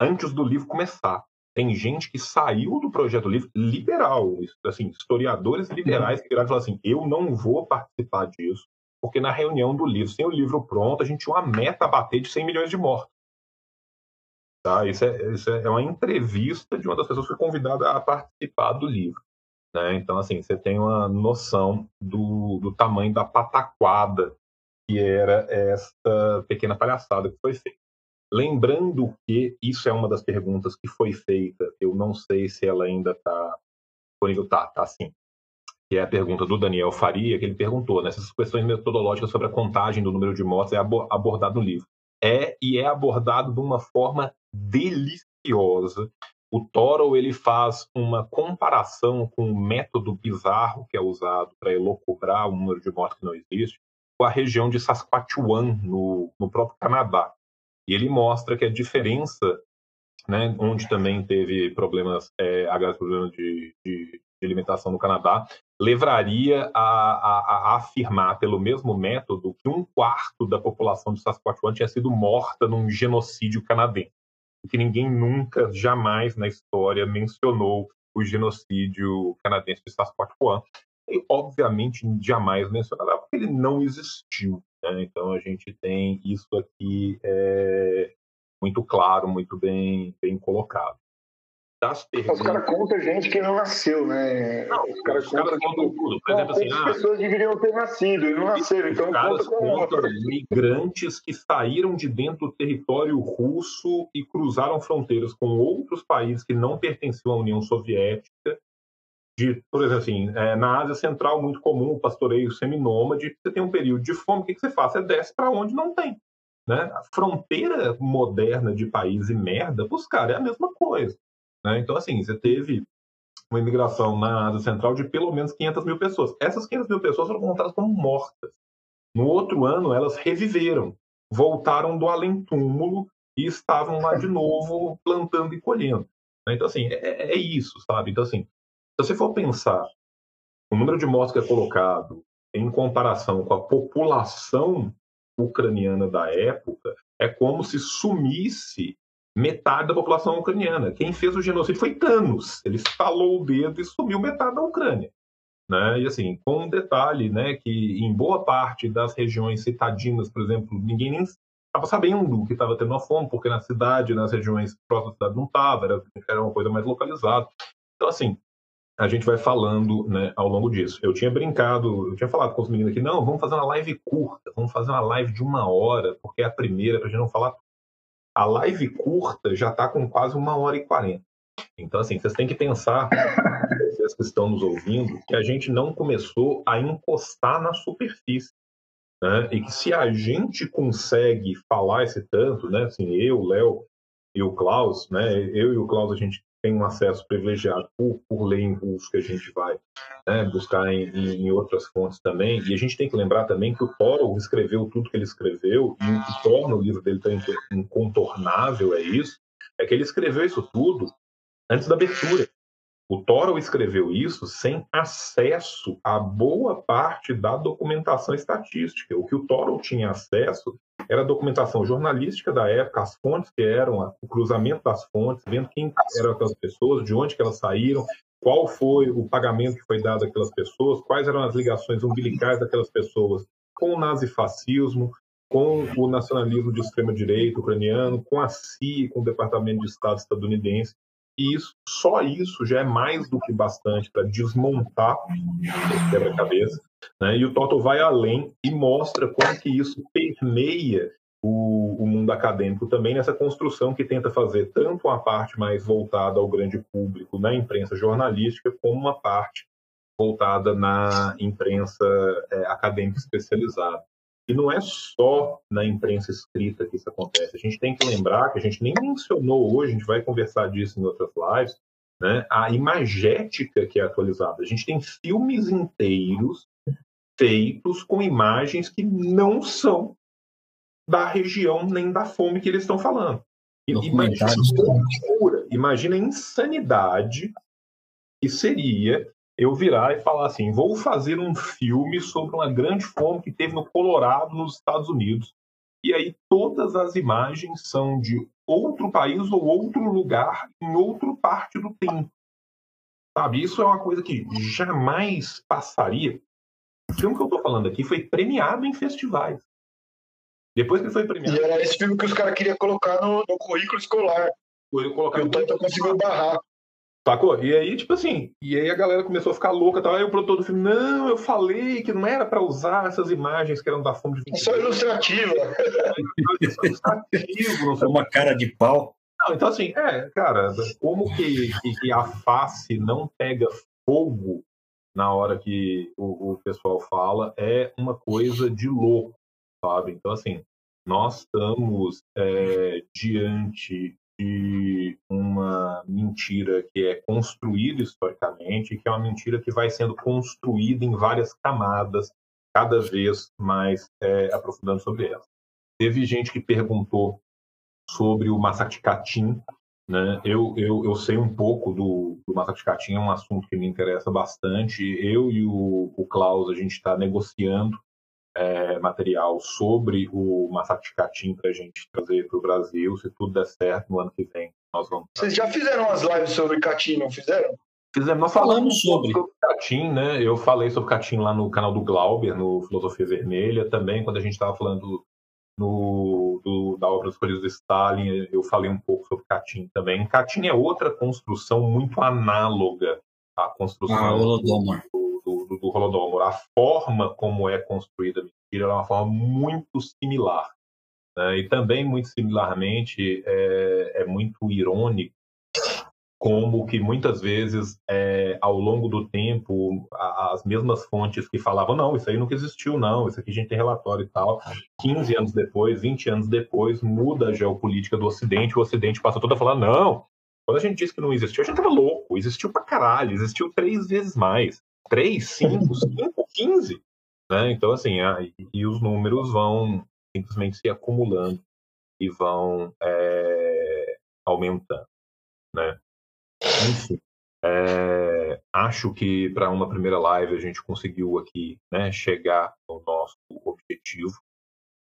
antes do livro começar. Tem gente que saiu do projeto livro liberal, assim, historiadores liberais que viraram e falaram assim: eu não vou participar disso, porque na reunião do livro, sem o livro pronto, a gente tinha uma meta a bater de 100 milhões de mortos. Tá? Isso, é, isso é uma entrevista de uma das pessoas que foi convidada a participar do livro. Né? Então, assim, você tem uma noção do, do tamanho da pataquada que era esta pequena palhaçada que foi feita. Lembrando que isso é uma das perguntas que foi feita, eu não sei se ela ainda está disponível. Tá, tá sim que é a pergunta do Daniel Faria, que ele perguntou, né, essas questões metodológicas sobre a contagem do número de mortes é abordado no livro. É, e é abordado de uma forma deliciosa. O Toro ele faz uma comparação com o método bizarro que é usado para elocubrar o número de mortes que não existe, com a região de Saskatchewan, no, no próprio Canadá. E ele mostra que a diferença, né, onde também teve problemas, é, problemas de, de, de alimentação no Canadá, levaria a, a, a, afirmar, pelo mesmo método, que um quarto da população de Saskatchewan tinha sido morta num genocídio canadense. Que ninguém nunca, jamais na história mencionou o genocídio canadense de Saskatchewan. E, obviamente, jamais mencionará, porque ele não existiu. Né? Então, a gente tem isso aqui é, muito claro, muito bem, bem colocado das perguntas. Os caras contam gente que não nasceu, né? Não, os caras contam, contam tudo. Por exemplo, assim, ah, pessoas deveriam ter nascido e não nasceram. Então, caras contam migrantes que saíram de dentro do território russo e cruzaram fronteiras com outros países que não pertenciam à União Soviética. De, por exemplo, assim, é, na Ásia Central, muito comum o pastoreio seminômade. Você tem um período de fome, o que, que você faz? Você desce para onde não tem. Né? A fronteira moderna de país e merda, os caras é a mesma coisa. Né? Então, assim, você teve uma imigração na Ásia Central de pelo menos 500 mil pessoas. Essas 500 mil pessoas foram contadas como mortas. No outro ano, elas reviveram, voltaram do além-túmulo e estavam lá de novo plantando e colhendo. Né? Então, assim, é, é, isso, sabe? Então, assim, se você for pensar o número de mortos que é colocado em comparação com a população ucraniana da época, é como se sumisse metade da população ucraniana. Quem fez o genocídio foi Thanos. Ele estalou o dedo e sumiu metade da Ucrânia. Né? E assim, com um detalhe, né, que em boa parte das regiões citadinas, por exemplo, ninguém nem estava sabendo que estava tendo uma fome, porque na cidade, nas regiões próximas da cidade não estava, era, era uma coisa mais localizada. Então, assim, a gente vai falando né, ao longo disso. Eu tinha brincado, eu tinha falado com os meninos aqui, não, vamos fazer uma live curta, vamos fazer uma live de uma hora, porque é a primeira, para a gente não falar. A live curta já está com quase uma hora e quarenta. Então, assim, vocês têm que pensar, vocês que estão nos ouvindo, que a gente não começou a encostar na superfície. Né? E que se a gente consegue falar esse tanto, né? Assim, eu, Léo e o Klaus, né? Eu e o Klaus, a gente tem um acesso privilegiado por, por ler em russo que a gente vai né, buscar em, em, outras fontes também. E a gente tem que lembrar também que o Toro escreveu tudo que ele escreveu, e o que torna o livro dele tão incontornável é isso, é que ele escreveu isso tudo antes da abertura. O Toro escreveu isso sem acesso a boa parte da documentação estatística. O que o Toro tinha acesso era a documentação jornalística da época, as fontes que eram, o cruzamento das fontes, vendo quem eram aquelas pessoas, de onde que elas saíram, qual foi o pagamento que foi dado àquelas pessoas, quais eram as ligações umbilicais daquelas pessoas com o nazifascismo, com o nacionalismo de extrema-direita ucraniano, com a CIA, com o Departamento de Estado estadunidense. E isso, só isso já é mais do que bastante para desmontar esse quebra-cabeça. Né? E o Toto vai além e mostra como que isso permeia o, o, mundo acadêmico também nessa construção que tenta fazer tanto uma parte mais voltada ao grande público na imprensa jornalística, como uma parte voltada na imprensa é, acadêmica especializada. E não é só na imprensa escrita que isso acontece. A gente tem que lembrar que a gente nem mencionou hoje, a gente vai conversar disso em outras lives, né? a imagética que é atualizada. A gente tem filmes inteiros feitos com imagens que não são da região nem da fome que eles estão falando. Imagina a loucura, imagina a insanidade que seria eu virar e falar assim: vou fazer um filme sobre uma grande fome que teve no Colorado, nos Estados Unidos. E aí todas as imagens são de outro país ou outro lugar em outra parte do tempo. Sabe? Isso é uma coisa que jamais passaria. O filme que eu estou falando aqui foi premiado em festivais. Depois que ele foi premiado. E era esse filme que os caras queriam colocar no, no currículo escolar. Eu colocar o Toto conseguiu barrar. Sacou? E aí, tipo assim, e aí a galera começou a ficar louca. Tal. Aí o produtor do filme, não, eu falei que não era para usar essas imagens que eram da fome de 20 Só ilustrativa. É ilustrativo. É uma cara de pau. Não, então assim, é, cara, como que, que, que, a face não pega fogo na hora que o, o pessoal fala é uma coisa de louco, sabe? Então, assim, nós estamos é, diante de uma mentira que é construída historicamente, que é uma mentira que vai sendo construída em várias camadas, cada vez mais é, aprofundando sobre ela. Teve gente que perguntou sobre o massacre de Catim, né? Eu, eu, eu sei um pouco do, do massacre de Catim, é um assunto que me interessa bastante. Eu e o, o Klaus, a gente está negociando é, material sobre o massacre de Catim para a gente trazer para o Brasil. Se tudo der certo, no ano que vem nós vamos. Vocês já fizeram umas lives sobre Catim, não fizeram? Fizemos, nós falamos sobre. sobre Catim, né? Eu falei sobre Catim lá no canal do Glauber, no Filosofia Vermelha, também, quando a gente estava falando no, do, da obra Correios de Stalin, eu falei um pouco sobre Catim também. Catim é outra construção muito análoga à construção ah, do, do Holodomor. A forma como é construída a mentira é uma forma muito similar. Né? E também, muito similarmente, é, é muito irônico como que muitas vezes, é, ao longo do tempo, as mesmas fontes que falavam, não, isso aí nunca existiu, não, isso aqui a gente tem relatório e tal, 15 anos depois, 20 anos depois, muda a geopolítica do Ocidente, o Ocidente passa todo a falar, não, Quando a gente disse que não existiu, a gente tava louco. Existiu pra caralho, existiu três vezes mais. Três, cinco, cinco, quinze. Né? Então, assim, a, e os números vão simplesmente se acumulando e vão é, aumentando. Né? É, acho que para uma primeira live a gente conseguiu aqui né, chegar ao nosso objetivo.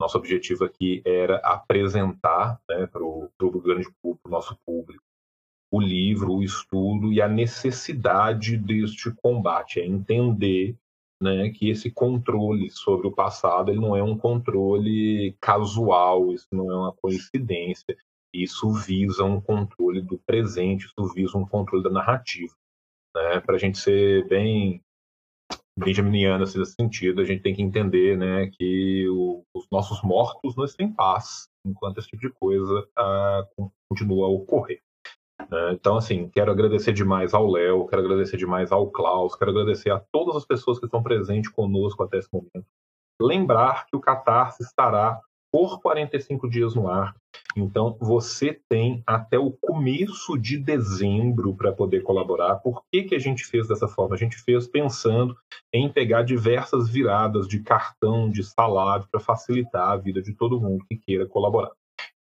Nosso objetivo aqui era apresentar né, para o grande público, nosso público, o livro, o estudo e a necessidade deste combate, é entender né, que esse controle sobre o passado ele não é um controle casual, isso não é uma coincidência, isso visa um controle do presente, isso visa um controle da narrativa. Né? Para a gente ser bem benjaminiano assim, nesse sentido, a gente tem que entender né, que o, os nossos mortos não estão em paz enquanto esse tipo de coisa ah, continua a ocorrer. Né? Então, assim, quero agradecer demais ao Léo, quero agradecer demais ao Klaus, quero agradecer a todas as pessoas que estão presentes conosco até esse momento. Lembrar que o Catarse estará por 45 dias no ar. Então, você tem até o começo de dezembro para poder colaborar. Por que, que a gente fez dessa forma? A gente fez pensando em pegar diversas viradas de cartão, de salário, para facilitar a vida de todo mundo que queira colaborar.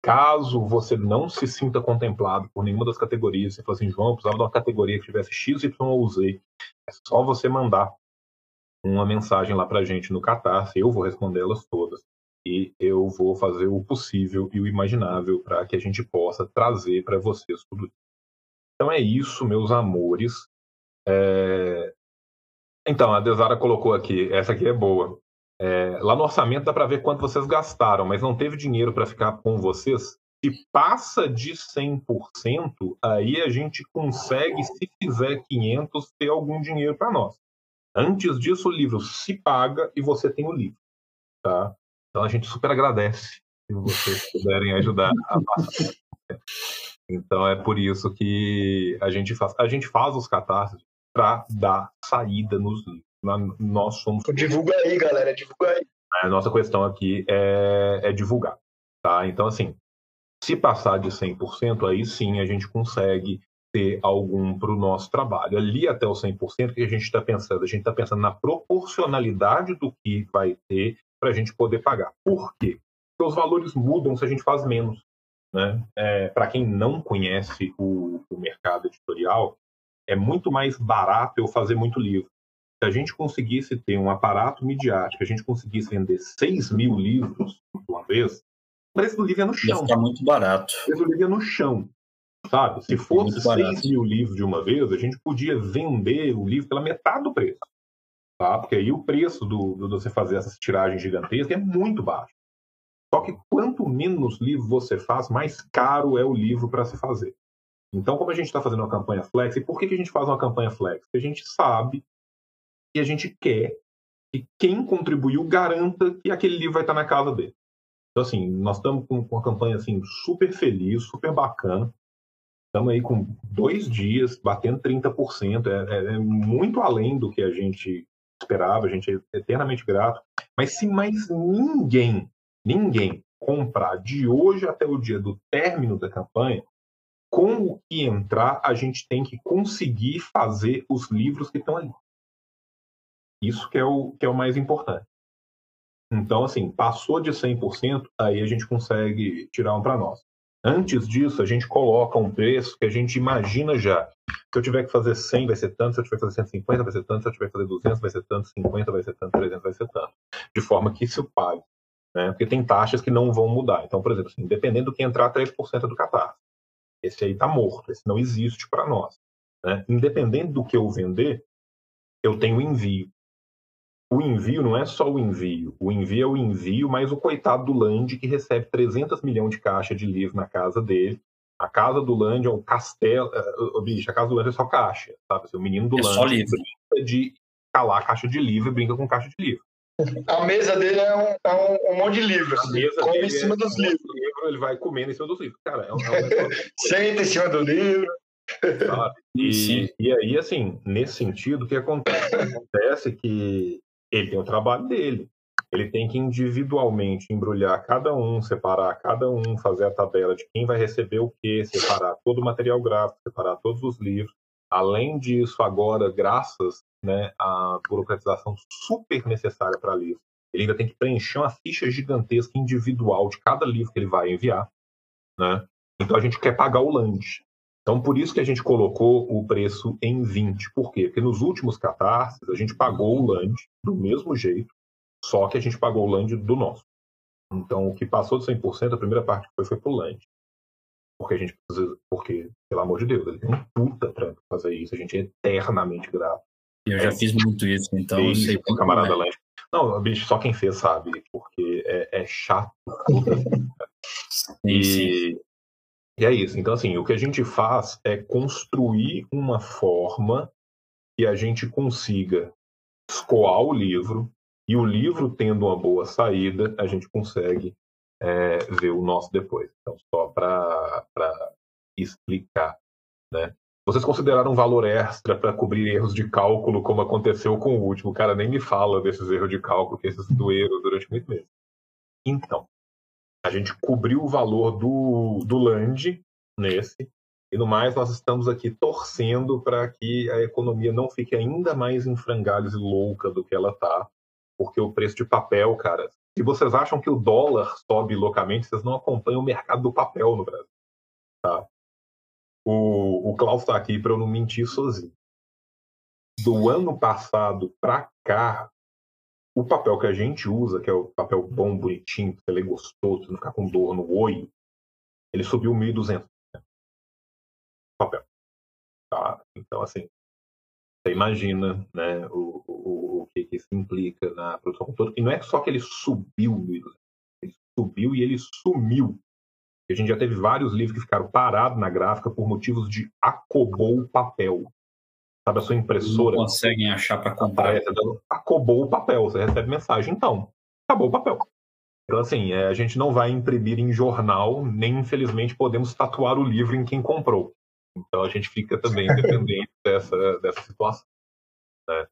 Caso você não se sinta contemplado por nenhuma das categorias, você fala assim, João, eu precisava de uma categoria que tivesse X, Y ou Z, é só você mandar uma mensagem lá para gente no Catarse, eu vou respondê-las todas e eu vou fazer o possível e o imaginável para que a gente possa trazer para vocês tudo isso. Então é isso, meus amores. É... Então, a Desara colocou aqui, essa aqui é boa. É... Lá no orçamento dá para ver quanto vocês gastaram, mas não teve dinheiro para ficar com vocês. Se passa de 100%, aí a gente consegue, se fizer 500, ter algum dinheiro para nós. Antes disso, o livro se paga e você tem o livro. Tá? Então a gente super agradece se vocês puderem ajudar a passar. Então é por isso que a gente faz, a gente faz os catarses para dar saída nos livros. Nós somos. Divulga aí, galera, divulga aí. A nossa questão aqui é, é divulgar. Tá? Então, assim, se passar de 100%, aí sim a gente consegue ter algum para o nosso trabalho. Ali até o 100%, que a gente está pensando? A gente está pensando na proporcionalidade do que vai ter para a gente poder pagar. Por quê? Porque os valores mudam se a gente faz menos. Né? É, para quem não conhece o, o, mercado editorial, é muito mais barato eu fazer muito livro. Se a gente conseguisse ter um aparato midiático, a gente conseguisse vender 6 mil livros de uma vez, o preço do livro é no chão. Ia ficar muito barato. O preço do livro é no chão. Sabe? Se fosse 6 mil livros de uma vez, a gente podia vender o livro pela metade do preço tá? Porque aí o preço do, do você fazer essas tiragens gigantescas é muito baixo. Só que quanto menos livro você faz, mais caro é o livro para se fazer. Então, como a gente está fazendo uma campanha flex, e por que, que a gente faz uma campanha flex? Porque a gente sabe e a gente quer que quem contribuiu garanta que aquele livro vai estar na casa dele. Então, assim, nós estamos com uma campanha assim, super feliz, super bacana. Estamos aí com dois dias, batendo 30%. É, é, é muito além do que a gente esperava, a gente é eternamente grato. Mas se mais ninguém, ninguém comprar de hoje até o dia do término da campanha, com o que entrar, a gente tem que conseguir fazer os livros que estão ali. Isso que é o, que é o mais importante. Então, assim, passou de 100%, aí a gente consegue tirar um para nós. Antes disso, a gente coloca um preço que a gente imagina já. Se eu tiver que fazer 100, vai ser tanto. Se eu tiver que fazer 150, vai ser tanto. Se eu tiver que fazer 200, vai ser tanto. 50, vai ser tanto. 300, vai ser tanto. De forma que isso pague. Né? Porque tem taxas que não vão mudar. Então, por exemplo, assim, dependendo do que entrar, 3% do catarse. Esse aí está morto. Esse não existe para nós. Né? Independente do que eu vender, eu tenho envio o envio não é só o envio. O envio é o envio, mas o coitado do Land que recebe 300 milhões de caixa de livro na casa dele. A casa do Land é o castelo. Uh, bicho, a casa do Land é só caixa, sabe? O menino do é Land só livro. brinca de calar a caixa de livro e brinca com caixa de livro. A mesa dele é um, é um, um monte de livros. A mesa Come em cima é dos livros. Livro, ele vai comendo em cima dos livros. Cara, é um, é um Senta em cima do livro. Sabe? E, e aí, assim, nesse sentido, o que acontece? Acontece que ele tem o trabalho dele. Ele tem que individualmente embrulhar cada um, separar cada um, fazer a tabela de quem vai receber o quê, separar todo o material gráfico, separar todos os livros. Além disso, agora, graças né, à burocratização super necessária para livro, ele ainda tem que preencher uma ficha gigantesca individual de cada livro que ele vai enviar. Né? Então a gente quer pagar o lanche. Então, por isso que a gente colocou o preço em 20. Por quê? Porque nos últimos catarses, a gente pagou o land do mesmo jeito, só que a gente pagou o land do nosso. Então, o que passou de 100%, a primeira parte que foi, foi pro land. Porque a gente precisa, porque, pelo amor de Deus, ele tem um puta trampo fazer isso, a gente é eternamente grato. Eu já é, fiz muito isso, então sei camarada é. land. Não, bicho, só quem fez sabe, porque é, é chato. e, sim. e é isso. Então, assim, o que a gente faz é construir uma forma que a gente consiga escoar o livro, e o livro tendo uma boa saída, a gente consegue é, ver o nosso depois. Então, só para explicar. Né? Vocês consideraram um valor extra para cobrir erros de cálculo, como aconteceu com o último? O cara nem me fala desses erros de cálculo, que esses doeram durante muito tempo. Então, a gente cobriu o valor do, do land nesse, e no mais, nós estamos aqui torcendo para que a economia não fique ainda mais em frangalhos e louca do que ela está, porque o preço de papel, cara, se vocês acham que o dólar sobe loucamente, vocês não acompanham o mercado do papel no Brasil. Tá? O, o Klaus está aqui para eu não mentir sozinho. Do ano passado para cá, o papel que a gente usa, que é o papel bom, bonitinho, que você lê gostoso, não ficar com dor no olho, ele subiu 1.200. Papel. Tá? Então, assim, você imagina né, o, isso implica na produção toda. E não é só que ele subiu, ele subiu e ele sumiu. A gente já teve vários livros que ficaram parados na gráfica por motivos de acobou o papel. Sabe, a sua impressora. Não conseguem achar para comprar. Acobou o papel, você recebe mensagem, então, acabou o papel. Então, assim, é, a gente não vai imprimir em jornal, nem infelizmente podemos tatuar o livro em quem comprou. Então a gente fica também dependente dessa, dessa situação. Né?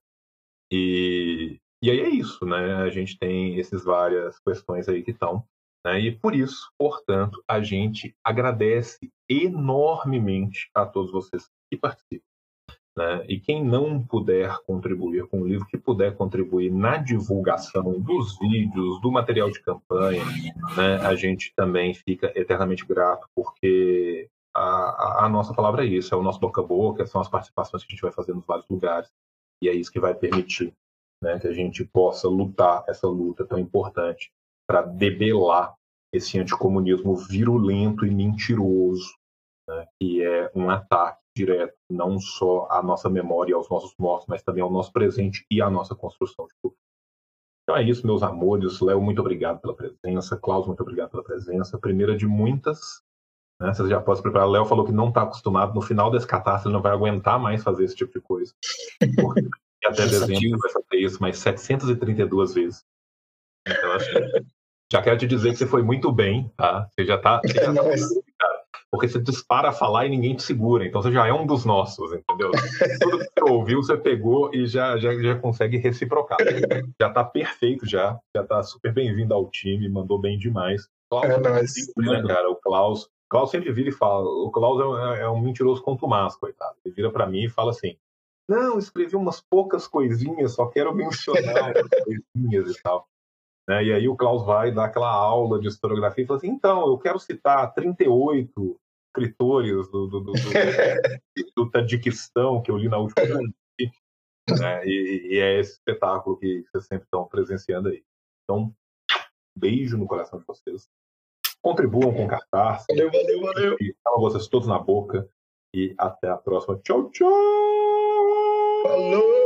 E, e aí é isso, né? A gente tem essas várias questões aí que estão. Né? E por isso, portanto, a gente agradece enormemente a todos vocês que participam. Né? E quem não puder contribuir com o livro, que puder contribuir na divulgação dos vídeos, do material de campanha, né? a gente também fica eternamente grato, porque a, a, nossa palavra é isso, é o nosso boca a boca, são as participações que a gente vai fazer nos vários lugares, e é isso que vai permitir né, que a gente possa lutar essa luta tão importante para debelar esse anticomunismo virulento e mentiroso, né, que é um ataque direto não só à nossa memória e aos nossos mortos, mas também ao nosso presente e à nossa construção de futuro. Então é isso, meus amores. Léo, muito obrigado pela presença. Klaus, muito obrigado pela presença. Primeira de muitas né? Você já pode preparar. O Léo falou que não está acostumado. No final desse catástrofe, ele não vai aguentar mais fazer esse tipo de coisa. Porque até dezembro ele vai fazer isso mais 732 vezes. Então, assim, já quero te dizer que você foi muito bem, tá? Você já está. Tá, porque você dispara a falar e ninguém te segura. Então você já é um dos nossos, entendeu? Tudo que você ouviu, você pegou e já, já, já consegue reciprocar. Já está perfeito, já. Já está super bem-vindo ao time, mandou bem demais. Klaus, é, né, cara? O Klaus Klaus sempre vira e fala, o Klaus é, é um mentiroso contumaz, coitado. Ele vira para mim e fala assim, não, escrevi umas poucas coisinhas, só quero mencionar umas coisinhas e tal. Né? E aí o Klaus vai dar aquela aula de historiografia e fala assim, então, eu quero citar 38 escritores do, do, do, do, do Tadjiquistão que eu li na última né? e, e, é esse espetáculo que vocês sempre estão presenciando aí. Então, beijo no coração de vocês. Contribuam com cartaz. Valeu, valeu, valeu. Tchau vocês todos na boca. E até a próxima. Tchau, tchau! Falou!